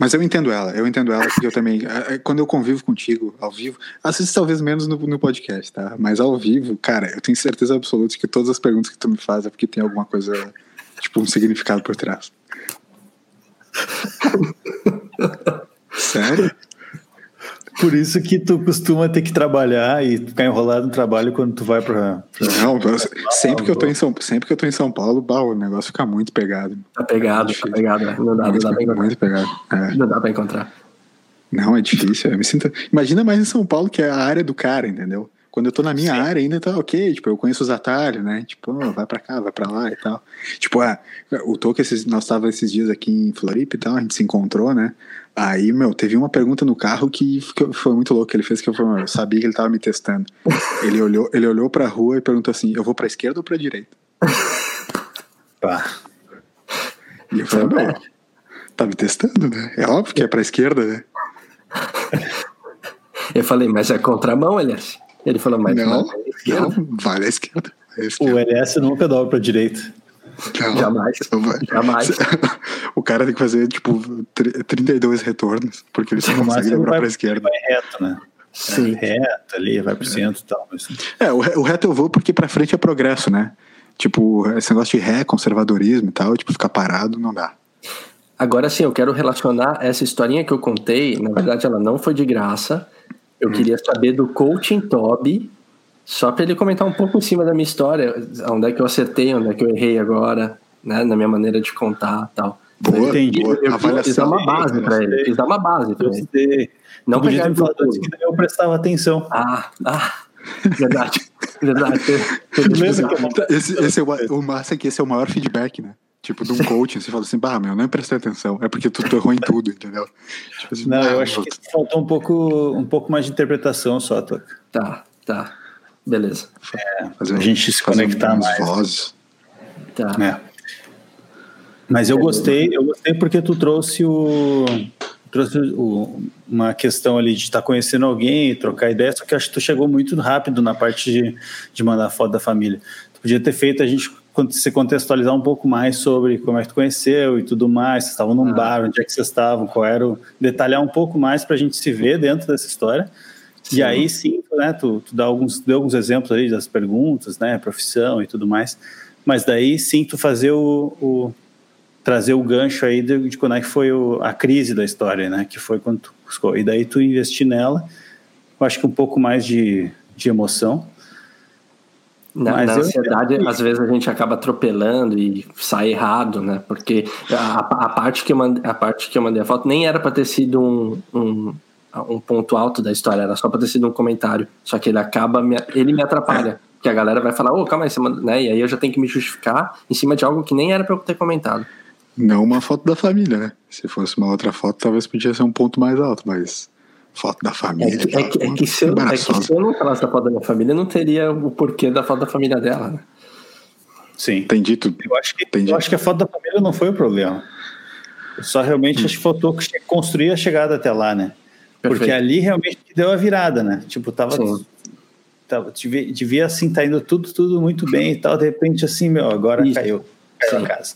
Mas eu entendo ela, eu entendo ela, porque eu também, quando eu convivo contigo ao vivo, assisto talvez menos no, no, podcast, tá? Mas ao vivo, cara, eu tenho certeza absoluta que todas as perguntas que tu me faz é porque tem alguma coisa, tipo, um significado por trás. Sério? Por isso que tu costuma ter que trabalhar e ficar enrolado no trabalho quando tu vai pra. pra... Não, sempre que eu tô em São sempre que eu tô em São Paulo, bah, o negócio fica muito pegado. Tá pegado, tá pegado, né? Não dá, muito, não dá pra encontrar. Muito pegado. É. Não dá pra encontrar. Não, é difícil. Eu me sinto... Imagina mais em São Paulo, que é a área do cara, entendeu? Quando eu tô na minha Sim. área ainda tá ok, tipo, eu conheço os atalhos, né? Tipo, oh, vai pra cá, vai pra lá e tal. Tipo, ah, o Toque, nós tava esses dias aqui em Floripa e tal, a gente se encontrou, né? Aí, meu, teve uma pergunta no carro que foi muito louco. Ele fez que eu, eu sabia que ele tava me testando. ele olhou, ele olhou pra rua e perguntou assim: eu vou pra esquerda ou pra direita? Pá. E eu falei, não, tá me testando, né? É óbvio que é pra esquerda, né? Eu falei, mas é contramão, Elias? Ele falou, mas não, não, não vale à esquerda. O LS nunca dobra pra direita. Não, jamais. Jamais. O cara tem que fazer, tipo, 32 retornos, porque ele só consegue dobrar pra esquerda. Vai reto, né? Sim. É, reto ali, vai pro centro e tal. Mas... É, o, o reto eu vou porque pra frente é progresso, né? Tipo, esse negócio de ré, conservadorismo e tal, tipo, ficar parado não dá. Agora sim, eu quero relacionar essa historinha que eu contei, na verdade ela não foi de graça. Eu hum. queria saber do coaching Toby só para ele comentar um pouco em cima da minha história, onde é que eu acertei, onde é que eu errei agora, né, na minha maneira de contar tal. Boa, entendi. Boa. Eu, eu fiz dar uma base para ele, fiz dar uma base para ele. Não pegar me falar que eu prestava atenção. Ah, ah, verdade, verdade. esse, esse é o, o massa é que esse é o maior feedback, né? Tipo, de um coaching, você fala assim, bah, meu, não prestei atenção, é porque tu errou em tudo, entendeu? Tipo assim, não, eu acho que faltou um pouco, um pouco mais de interpretação só, Toca. Tá, tá. Beleza. É, fazer a gente se conectar mais. Vozes. Tá. É. Mas eu gostei, eu gostei porque tu trouxe o trouxe o, uma questão ali de estar tá conhecendo alguém, trocar ideia, só que acho que tu chegou muito rápido na parte de, de mandar foto da família. Tu podia ter feito a gente se contextualizar um pouco mais sobre como é que tu conheceu e tudo mais, vocês estavam num ah. bar, onde é que vocês estavam, qual era o... detalhar um pouco mais para a gente se ver dentro dessa história Sim. E aí sim, né, tu, tu dá alguns, deu alguns exemplos aí das perguntas, né, profissão e tudo mais, mas daí sim tu fazer o, o trazer o gancho aí de, de quando é que foi o, a crise da história, né, que foi quando tu buscou, e daí tu investir nela, eu acho que um pouco mais de, de emoção, na, na ansiedade, eu... às vezes a gente acaba atropelando e sai errado, né? Porque a, a, parte que eu mandei, a parte que eu mandei a foto nem era para ter sido um, um, um ponto alto da história, era só pra ter sido um comentário. Só que ele acaba, me, ele me atrapalha. Que a galera vai falar, ô, oh, calma aí, você manda, né? E aí eu já tenho que me justificar em cima de algo que nem era pra eu ter comentado. Não uma foto da família, né? Se fosse uma outra foto, talvez podia ser um ponto mais alto, mas Foto da família. É que, é que, é que se, eu, é que se eu não falasse da foto da minha família, não teria o porquê da foto da família dela, né? Sim. Entendi tudo. Eu acho que, Entendi. Eu acho que a foto da família não foi o problema. Só realmente hum. acho que faltou construir a chegada até lá, né? Perfeito. Porque ali realmente deu a virada, né? Tipo, tava. tava devia, devia, assim, tá indo tudo, tudo muito bem e tal. De repente, assim, meu, agora Isso. caiu. Caiu Sim. a casa.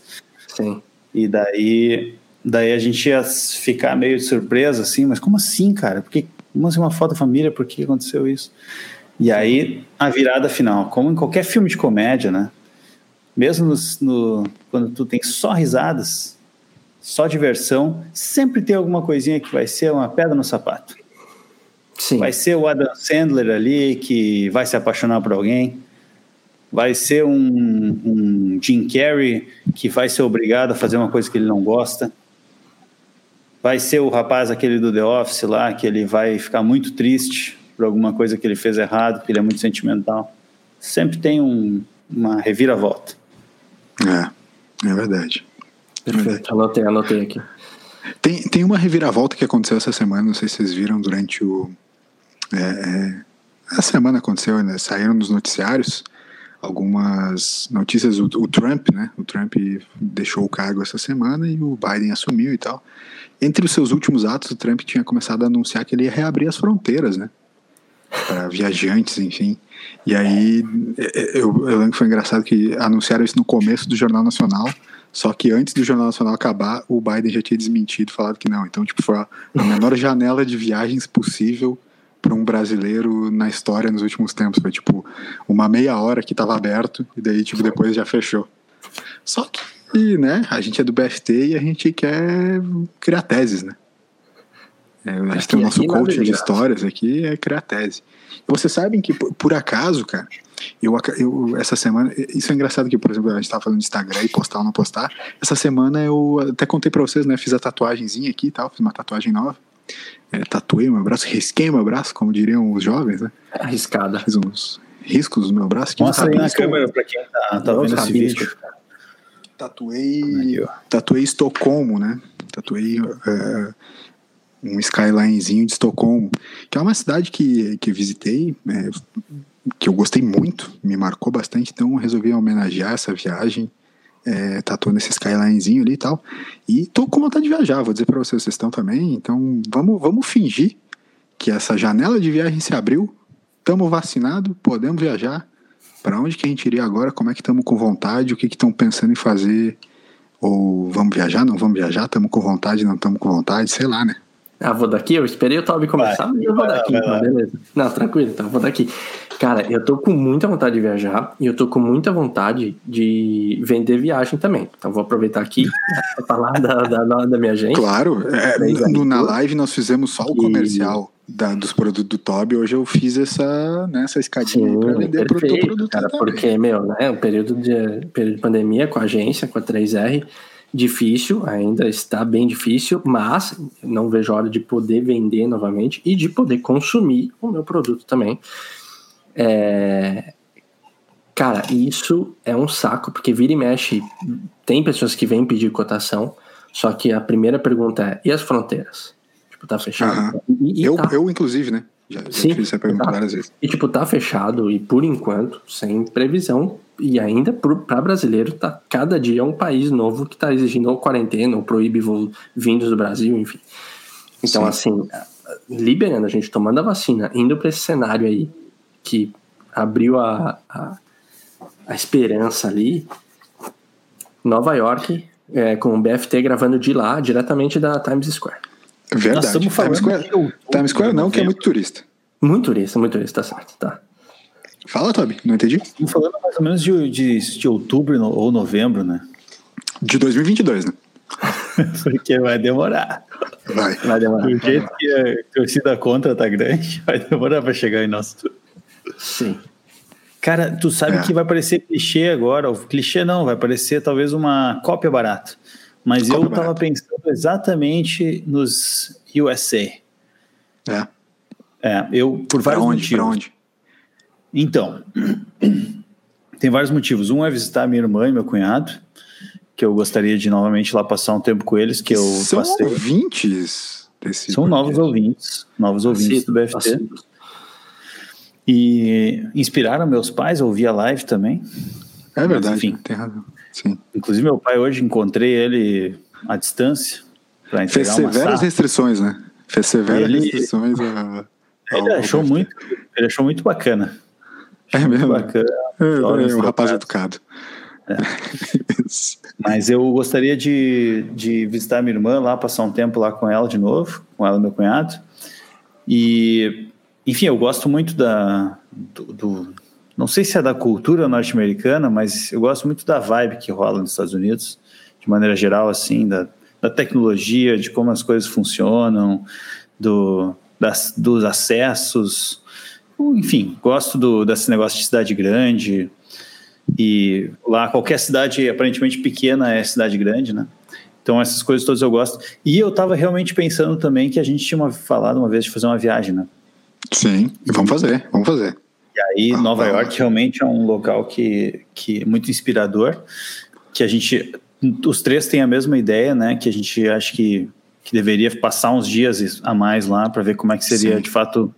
Sim. E daí, daí a gente ia ficar meio de surpresa, assim, mas como assim, cara? Porque, como assim uma foto da família? Por que aconteceu isso? E aí, a virada final, como em qualquer filme de comédia, né? Mesmo no, no, quando tu tem só risadas, só diversão, sempre tem alguma coisinha que vai ser uma pedra no sapato. Sim. Vai ser o Adam Sandler ali que vai se apaixonar por alguém. Vai ser um, um Jim Carrey que vai ser obrigado a fazer uma coisa que ele não gosta. Vai ser o rapaz aquele do The Office lá que ele vai ficar muito triste por alguma coisa que ele fez errado, porque ele é muito sentimental. Sempre tem um, uma reviravolta. É, é verdade. Perfeito, anotei, anotei aqui. Tem, tem uma reviravolta que aconteceu essa semana, não sei se vocês viram durante o. É, é, a semana aconteceu, né? Saíram nos noticiários algumas notícias. O, o, Trump, né? O Trump deixou o cargo essa semana e o Biden assumiu e tal. Entre os seus últimos atos, o Trump tinha começado a anunciar que ele ia reabrir as fronteiras, né? Para viajantes, enfim. E aí, é, é, eu, eu lembro que foi engraçado que anunciaram isso no começo do Jornal Nacional, só que antes do Jornal Nacional acabar, o Biden já tinha desmentido, falado que não. Então, tipo, foi a, menor janela de viagens possível para um brasileiro na história nos últimos tempos. Foi, tipo, uma meia hora que estava aberto e daí, tipo, depois já fechou. Só que, né, a gente é do BFT e a gente quer criar teses, né? É, a gente tem o nosso coach de histórias aqui, é criar tese. Vocês sabem que, por, por acaso, cara, eu, eu, essa semana, isso é engraçado que, por exemplo, a gente tava falando de Instagram e postar ou não postar. Essa semana eu até contei pra vocês, né? Fiz a tatuagemzinha aqui e tal, fiz uma tatuagem nova. É, tatuei meu braço, risquei meu braço, como diriam os jovens, né? Arriscada. Fiz uns riscos no meu braço. Mostra aí na câmera pra quem tá, tá vendo esse vídeo. Tatuei, aí, tatuei Estocolmo, né? Tatuei uh, um skylinezinho de Estocolmo, que é uma cidade que, que visitei, é, que eu gostei muito, me marcou bastante, então resolvi homenagear essa viagem, é, tatuando esse skylinezinho ali e tal. E tô com vontade de viajar, vou dizer para vocês, vocês estão também, então vamos, vamos fingir que essa janela de viagem se abriu, estamos vacinados, podemos viajar. Para onde que a gente iria agora? Como é que estamos com vontade? O que estão pensando em fazer? Ou vamos viajar? Não vamos viajar? Estamos com vontade? Não estamos com vontade? Sei lá, né? Ah, vou daqui? Eu esperei o Toby começar, mas eu vou daqui, vai, beleza. Não, tranquilo, então, vou daqui. Cara, eu tô com muita vontade de viajar e eu tô com muita vontade de vender viagem também. Então vou aproveitar aqui para falar da, da, da, minha gente. Claro, é, no, na live nós fizemos só o comercial da, dos produtos do Toby. Hoje eu fiz essa, né, essa escadinha para vender perfeito, produto, produto cara, também. Porque, meu, né, o período de, período de pandemia com a agência, com a 3R difícil, ainda está bem difícil, mas não vejo a hora de poder vender novamente e de poder consumir o meu produto também. É... Cara, isso é um saco, porque vira e mexe, tem pessoas que vêm pedir cotação, só que a primeira pergunta é: e as fronteiras? Tipo, tá fechado? E, e eu, tá. eu, inclusive, né? Já, já Sim, essa pergunta tá. várias vezes. E, tipo, tá fechado e por enquanto, sem previsão e ainda para brasileiro, tá, cada dia é um país novo que está exigindo ou quarentena ou proíbe vindos do Brasil, enfim. Então, Sim. assim, liberando, a gente tomando a vacina, indo para esse cenário aí que abriu a, a, a esperança ali, Nova York, é, com o BFT gravando de lá, diretamente da Times Square. Verdade. Times Square, Times Square não, que é muito turista. Muito turista, muito turista, tá certo, tá. Fala, Toby, não entendi. Estamos falando mais ou menos de, de, de outubro ou novembro, né? De 2022, né? Porque vai demorar. Vai. Vai demorar. Do jeito que a torcida contra tá grande, vai demorar para chegar em nosso. Sim. Cara, tu sabe é. que vai parecer clichê agora, ou clichê não, vai parecer talvez uma cópia barata. Mas cópia eu tava barata. pensando exatamente nos USA. É. É, eu, por vários pra onde, motivos. Pra onde? Então, tem vários motivos. Um é visitar minha irmã e meu cunhado, que eu gostaria de novamente lá passar um tempo com eles, que eu São passei. ouvintes desse São novos ouvintes, novos ouvintes do BFT. E inspiraram meus pais a ouvir a live também. É verdade, enfim. tem razão. Sim. Inclusive, meu pai hoje encontrei ele à distância para Fez entregar uma severas sala. restrições, né? Fez severas Ele- restrições a. Ele ao- achou muito, ele achou muito bacana. É Muito mesmo? bacana. É, é um rapaz educado. Isso. Mas eu gostaria de, de visitar minha irmã lá, passar um tempo lá com ela de novo, com ela e meu cunhado. E, enfim, eu gosto muito da. Do, do- não sei se é da cultura norte-americana, mas eu gosto muito da vibe que rola nos Estados Unidos, de maneira geral, assim, da, da tecnologia, de como as coisas funcionam, do, das, dos acessos. Enfim, gosto do, desse negócio de cidade grande. E lá, qualquer cidade aparentemente pequena é cidade grande, né? Então, essas coisas todas eu gosto. E eu estava realmente pensando também que a gente tinha uma- falado uma vez de fazer uma viagem, né? Sim, vamos fazer, vamos fazer. E aí, Nova. York realmente é um local que, que é muito inspirador, que a gente, os três têm a mesma ideia, né? Que a gente acha que, que deveria passar uns dias a mais lá para ver como é que seria Sim. de fato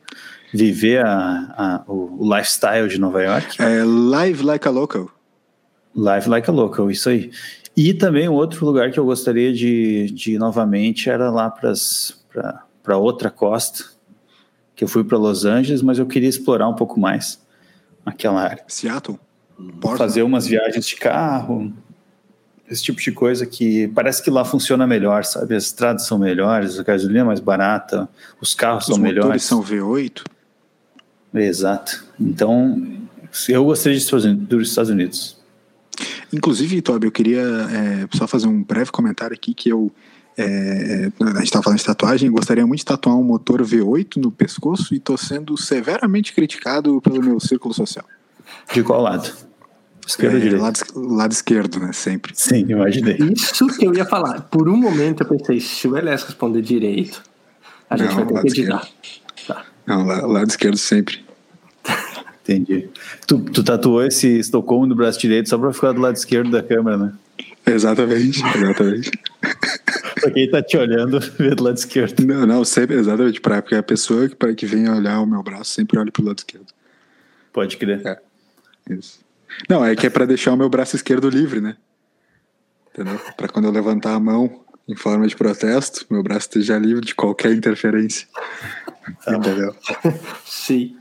viver a, a- o, o lifestyle de Nova York. É Live Like a Local. Live Like a Local, isso aí. E também um outro lugar que eu gostaria de, de ir novamente era lá para outra costa, que eu fui para Los Angeles, mas eu queria explorar um pouco mais aquela área. Seattle. Portland. Fazer umas viagens de carro, esse tipo de coisa que parece que lá funciona melhor, sabe? As estradas são melhores, a gasolina é mais barata, os carros Os são motores melhores. são V8. Exato. Então, eu gostaria de ir para os Estados Unidos. Inclusive, Toby, eu queria é, só fazer um breve comentário aqui que eu. É, a gente estava falando de tatuagem, gostaria muito de tatuar um motor V8 no pescoço e estou sendo severamente criticado pelo meu círculo social. De qual lado? Esquerda ou É, direita? lado, es- lado esquerdo, né? Sempre. Sim, imaginei. Isso que eu ia falar. Por um momento eu pensei, se o Elias responder direito, a gente Não, vai ter lado que editar. Tá. Não, la- lado esquerdo sempre. Entendi. Tu, tu tatuou esse Estocolmo no braço direito só pra ficar do lado esquerdo da câmera, né? Exatamente, exatamente. Pra quem tá te olhando, vê do lado esquerdo. Não, não, sempre, exatamente. Pra, porque a pessoa que, pra que vem olhar o meu braço sempre olha pro lado esquerdo. Pode crer. É. Isso. Não, é que é pra deixar o meu braço esquerdo livre, né? Entendeu? Pra quando eu levantar a mão em forma de protesto, meu braço esteja livre de qualquer interferência. Entendeu? Sim.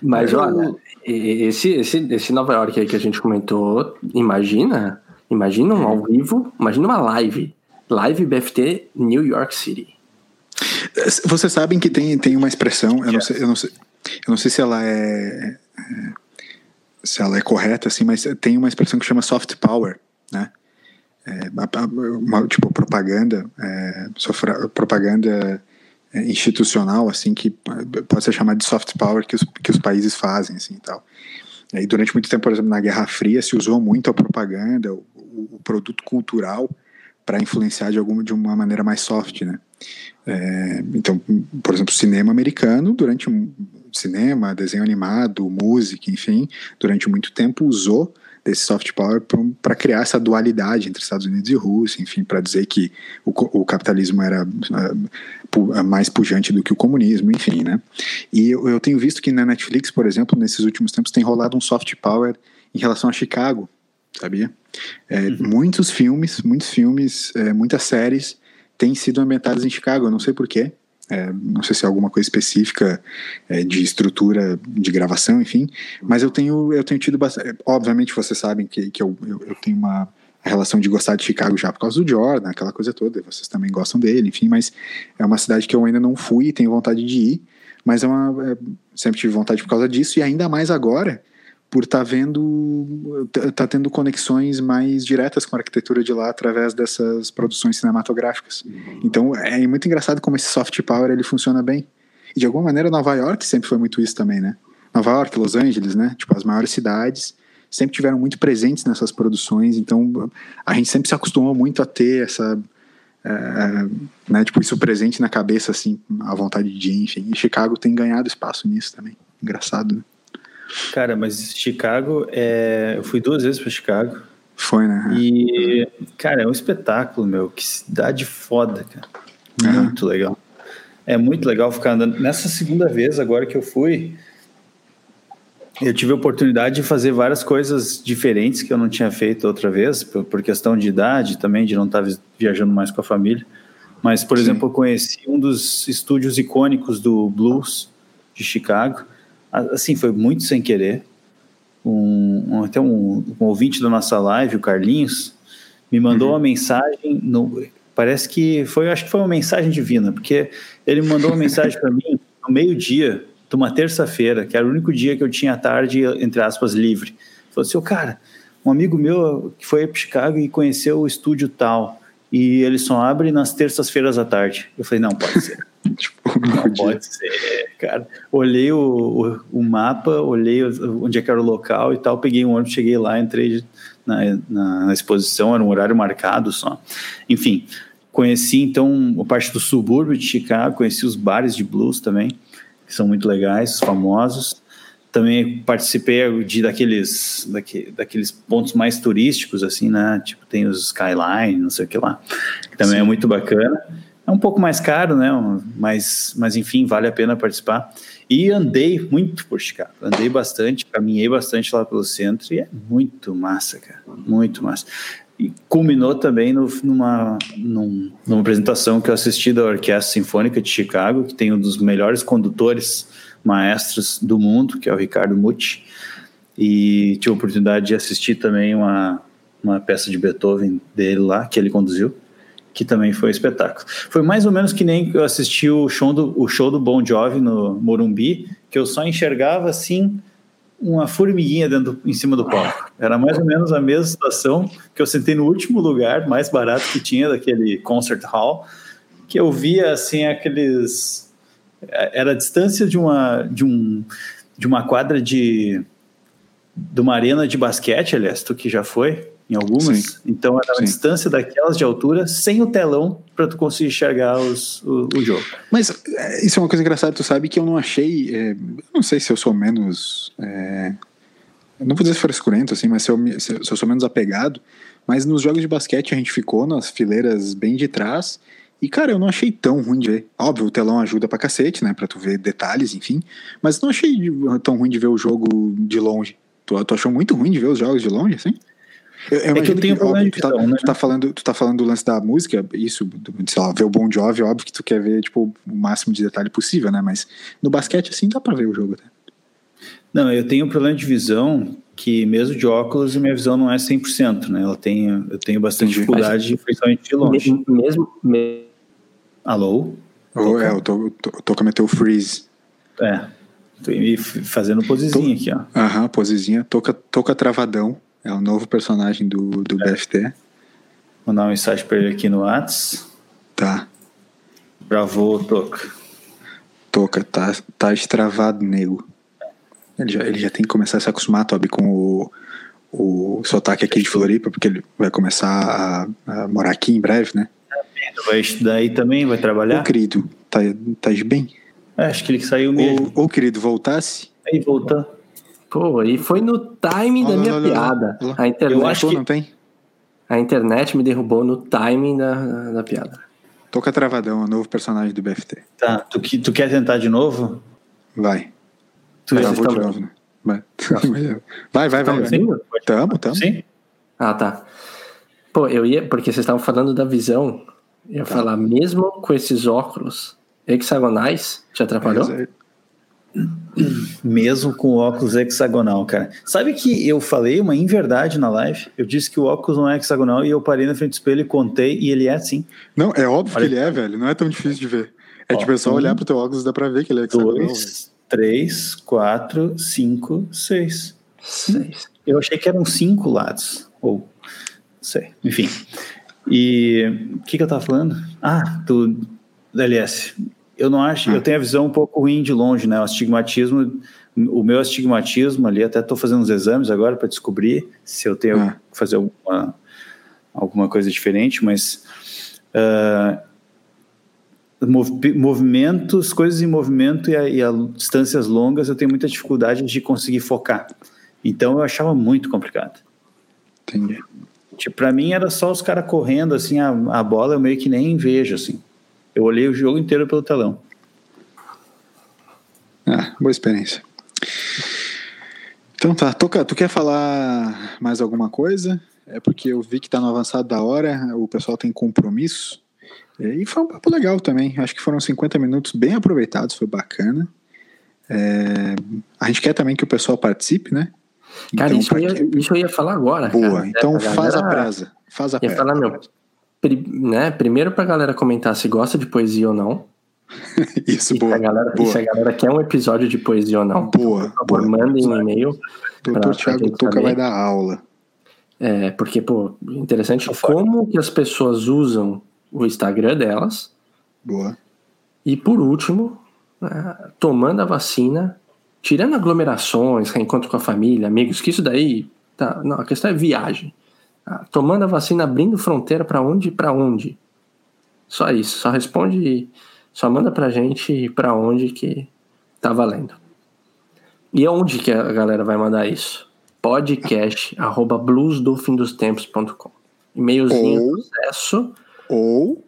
Mas olha, esse, esse, esse Nova York aí que a gente comentou, imagina, imagina um ao vivo, imagina uma live. Live BFT New York City. Vocês sabem que tem, tem uma expressão, eu não, sei, eu, não sei, eu não sei se ela é, se ela é correta, assim, mas tem uma expressão que chama soft power, né? É, uma, tipo, propaganda, é, sofra- propaganda institucional, assim, que pode ser chamada de soft power que os, que os países fazem, assim, e tal. E durante muito tempo, por exemplo, na Guerra Fria, se usou muito a propaganda, o- o produto cultural, para influenciar de alguma de uma maneira mais soft, né? É, então, por exemplo, cinema americano, durante um cinema, desenho animado, música, enfim, durante muito tempo usou desse soft power para criar essa dualidade entre Estados Unidos e Rússia, enfim, para dizer que o, o capitalismo era ah, mais pujante do que o comunismo, enfim, né? E eu, eu tenho visto que na Netflix, por exemplo, nesses últimos tempos tem rolado um soft power em relação a Chicago, sabia? É, Muitos filmes, muitos filmes, é, muitas séries têm sido ambientadas em Chicago, eu não sei porquê. É, não sei se é alguma coisa específica é, de estrutura de gravação, enfim. Mas eu tenho, eu tenho tido bastante. Obviamente, vocês sabem que, que eu, eu, eu tenho uma relação de gostar de Chicago já por causa do Jordan, aquela coisa toda. Vocês também gostam dele, enfim. Mas é uma cidade que eu ainda não fui e tenho vontade de ir. Mas é uma, é, sempre tive vontade por causa disso e ainda mais agora por estar vendo, tá- tá tendo conexões mais diretas com a arquitetura de lá através dessas produções cinematográficas. Então é muito engraçado como esse soft power ele funciona bem. E de alguma maneira Nova York sempre foi muito isso também, né? Nova York, Los Angeles, né? Tipo as maiores cidades sempre tiveram muito presentes nessas produções. Então a gente sempre se acostumou muito a ter essa é, né, tipo isso presente na cabeça assim, a vontade de ir, enfim. E Chicago tem ganhado espaço nisso também. Engraçado. né? Cara, mas Chicago, é... eu fui duas vezes para Chicago. Foi, né? E, cara, é um espetáculo, meu. Que cidade foda, cara. Muito legal. É muito legal ficar andando. Nessa segunda vez agora que eu fui, eu tive a oportunidade de fazer várias coisas diferentes que eu não tinha feito outra vez, por, por questão de idade também, de não estar viajando mais com a família. Mas, por Sim. exemplo, eu conheci um dos estúdios icônicos do blues de Chicago. Assim, foi muito sem querer. Um, um até um, um, ouvinte da nossa live, o Carlinhos, me mandou uhum. uma mensagem. No, parece que foi, acho que foi uma mensagem divina, porque ele mandou uma mensagem para mim no meio-dia de uma terça-feira, que era o único dia que eu tinha a tarde, entre aspas, livre. Falou assim: oh, cara, um amigo meu que foi para Chicago e conheceu o estúdio tal e ele só abre nas terças-feiras à tarde. Eu falei, não, pode ser. não pode ser, cara. Olhei o, o, o, mapa, olhei onde é era o local e tal, peguei um ônibus, cheguei lá, entrei na, na, na exposição, era um horário marcado só. Enfim, conheci então a parte do subúrbio de Chicago, conheci os bares de blues também, que são muito legais, famosos. Também participei de daqueles, daque, daqueles pontos mais turísticos, assim, né? Tipo, tem os Skyline, não sei o que lá, que também é Sim. é muito bacana. É um pouco mais caro, né? Mas, mas enfim, vale a pena participar. E andei muito por Chicago, andei bastante, caminhei bastante lá pelo centro e é muito massa, cara, muito massa. E culminou também no, numa, num, numa apresentação que eu assisti da Orquestra Sinfônica de Chicago, que tem um dos melhores condutores maestros do mundo, que é o Ricardo Mucci, e tive a oportunidade de assistir também uma, uma peça de Beethoven dele lá, que ele conduziu, que também foi um espetáculo. Foi mais ou menos que nem eu assisti o show do, o show do Bon Jovi no Morumbi, que eu só enxergava assim uma formiguinha dentro, em cima do palco. Era mais ou menos a mesma situação que eu sentei no último lugar, mais barato que tinha daquele concert hall, que eu via assim aqueles era a distância de uma, de um, de uma quadra de, de uma arena de basquete, aliás, tu que já foi em algumas, Sim. então era a distância daquelas de altura sem o telão para tu conseguir enxergar os, o, o, jogo. Mas é, isso é uma coisa engraçada, tu sabe que eu não achei, é, não sei se eu sou menos, é, não vou dizer frescurento assim, mas se eu, se eu sou menos apegado, mas nos jogos de basquete a gente ficou nas fileiras bem de trás e, cara, eu não achei tão ruim de ver. Óbvio, o telão ajuda pra cacete, né? Pra tu ver detalhes, enfim. Mas não achei tão ruim de ver o jogo de longe. Tu, tu achou muito ruim de ver os jogos de longe, assim? Eu, eu é que eu tenho que, óbvio, tu, tá, né? tu, tá, falando, tu tá falando do lance da música, isso, do, sei lá, ver o Bon Jovi, óbvio que tu quer ver, tipo, o máximo de detalhe possível, né? Mas no basquete, assim, dá pra ver o jogo, né? Não, eu tenho um problema de visão que mesmo de óculos a minha visão não é 100%, né? Ela tem, eu tenho bastante dificuldade, principalmente de longe. Mesmo, mesmo Alô? Oh, é, o Toca meteu o freeze. É. Tô fazendo posezinha aqui, ó. Aham, posezinha. Toca, toca Travadão. É o novo personagem do, do é. BFT. Vou dar uma mensagem pra ele aqui no Whats. Tá. Bravo, Toca. Toca, tá, tá extravado, nego. Ele já, ele já tem que começar a se acostumar, Toby, com o, o sotaque aqui de Floripa, porque ele vai começar a, a morar aqui em breve, né? vai estudar aí também, vai trabalhar? Ô, querido, tá, tá bem? É, acho que ele saiu mesmo. Ô querido, voltasse? Aí, voltou. Pô, aí foi no timing da minha piada. A internet, Eu acho que... não tem? A internet me derrubou no timing da, da piada. Toca Travadão, o novo personagem do BFT. Tá, tu, tu quer tentar de novo? Vai. Tu Travou de novo, né? Vai, vai, vai. vai, vai. Tamo, tamo. Sim? Ah, tá. Pô, eu ia, porque vocês estavam falando da visão eu ia tá. falar, mesmo com esses óculos hexagonais, te atrapalhou? Mesmo com óculos hexagonal, cara. Sabe que eu falei uma inverdade na live? Eu disse que o óculos não é hexagonal e eu parei na frente do espelho e contei e ele é assim. Não, é óbvio Olha. que ele é, velho. Não é tão difícil de ver. É Ó, tipo, é só um, olhar pro teu óculos e dá pra ver que ele é hexagonal. Dois, três, quatro, cinco, seis. Seis. Eu achei que eram cinco lados. Ou, sei. Enfim. E o que, que eu estava falando? Ah, do LS. Eu não acho, eu tenho a visão um pouco ruim de longe, né? O astigmatismo, o meu astigmatismo ali, até estou fazendo uns exames agora para descobrir se eu tenho ah. que fazer alguma, alguma coisa diferente, mas uh, movimentos, coisas em movimento e a, e a distâncias longas eu tenho muita dificuldade de conseguir focar. Então eu achava muito complicado. Entendi. Tipo, pra mim era só os caras correndo, assim, a, a bola eu meio que nem vejo, assim. Eu olhei o jogo inteiro pelo telão. Ah, boa experiência. Então tá, Toca, tu quer falar mais alguma coisa? É porque eu vi que tá no avançado da hora, o pessoal tem compromisso. E foi um papo legal também. Acho que foram 50 minutos bem aproveitados, foi bacana. É, a gente quer também que o pessoal participe, né? Cara, então, isso, eu ia, isso eu ia falar agora. Boa, cara. então a faz a presa. Faz a ia falar, meu, né, primeiro pra galera comentar se gosta de poesia ou não. isso, e boa, se a, galera, boa. se a galera quer um episódio de poesia ou não. Boa. Por favor, boa. mandem um e-mail. Doutor Thiago Toca vai dar aula. É, porque, pô, interessante como que as pessoas usam o Instagram delas. Boa. E por último, né, tomando a vacina, tirando aglomerações, reencontro com a família, amigos, que isso daí. Tá, não, a questão é viagem. Ah, tomando a vacina, abrindo fronteira para onde para onde. Só isso. Só responde. Só manda pra gente para onde que tá valendo. E aonde que a galera vai mandar isso? Podcast arroba bluesdofindostempos.com E-mailzinho Ou- do acesso, Ou.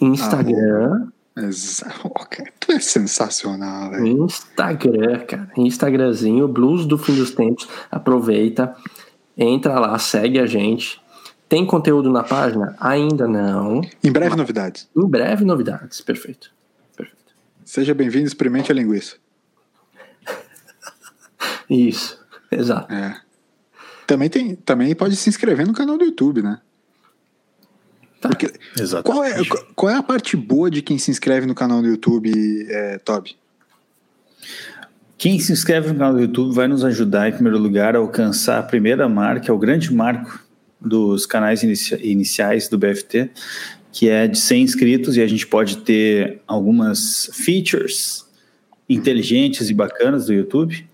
Instagram. Exa- cara, tu é sensacional, velho. Instagram, cara. Instagramzinho, Blues do Fim dos Tempos. Aproveita, entra lá, segue a gente. Tem conteúdo na página? Ainda não. Em breve, novidades. Em breve, novidades. Perfeito. Perfeito. Seja bem-vindo, experimente a linguiça. Isso, exato. É. Também, tem, também pode se inscrever no canal do YouTube, né? Tá. Porque, Exato. qual, é, qual é a parte boa de quem se inscreve no canal do YouTube, é, Toby? Quem se inscreve no canal do YouTube vai nos ajudar, em primeiro lugar, a alcançar a primeira marca, o grande marco dos canais inicia- iniciais do BFT, que é de 100 inscritos, e a gente pode ter algumas features inteligentes e bacanas do YouTube.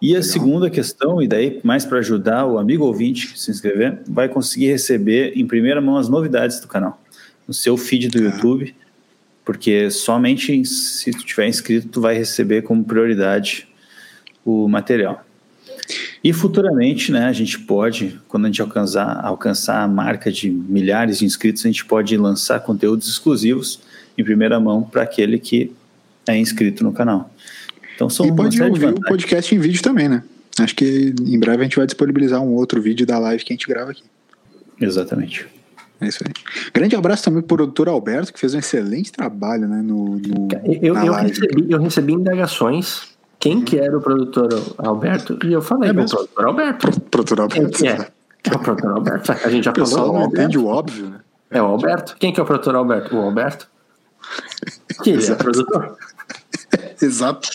E a segunda questão, e daí mais para ajudar o amigo ouvinte que se inscrever, vai conseguir receber em primeira mão as novidades do canal, no seu feed do YouTube, porque somente se tu tiver inscrito tu vai receber como prioridade o material. E futuramente, né, a gente pode, quando a gente alcançar, alcançar a marca de milhares de inscritos, a gente pode lançar conteúdos exclusivos em primeira mão para aquele que é inscrito no canal. Então são e pode ouvir o podcast em vídeo também, né? Acho que em breve a gente vai disponibilizar um outro vídeo da live que a gente grava aqui. Exatamente. É isso aí. Grande abraço também pro produtor Alberto, que fez um excelente trabalho né, no, no, Eu, na eu, live. recebi, eu recebi indagações. Quem que era o produtor Alberto? E eu falei, É o mesmo? produtor Alberto. Produtor Quem Alberto. que é? É o produtor Alberto. A gente já O pessoal falou. não o Alberto. entende o óbvio, né? É o Alberto. Quem que é o produtor Alberto? O Alberto. Que ele é produtor. Exato.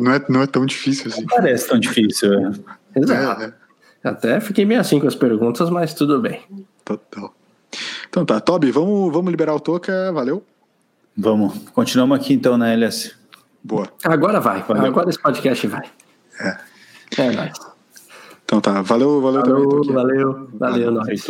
Não é, não é tão difícil assim. Parece tão difícil. é. Exato. É, é, Até fiquei meio assim com as perguntas, mas tudo bem. total. Então tá, Toby, vamos, vamos liberar o Toca, valeu? Vamos, continuamos aqui então na LS. Boa. Agora vai. Valeu. Agora esse podcast vai. É. É nóis. Então tá, valeu, valeu, também, Falou, Toquinha. valeu. Valeu, nós.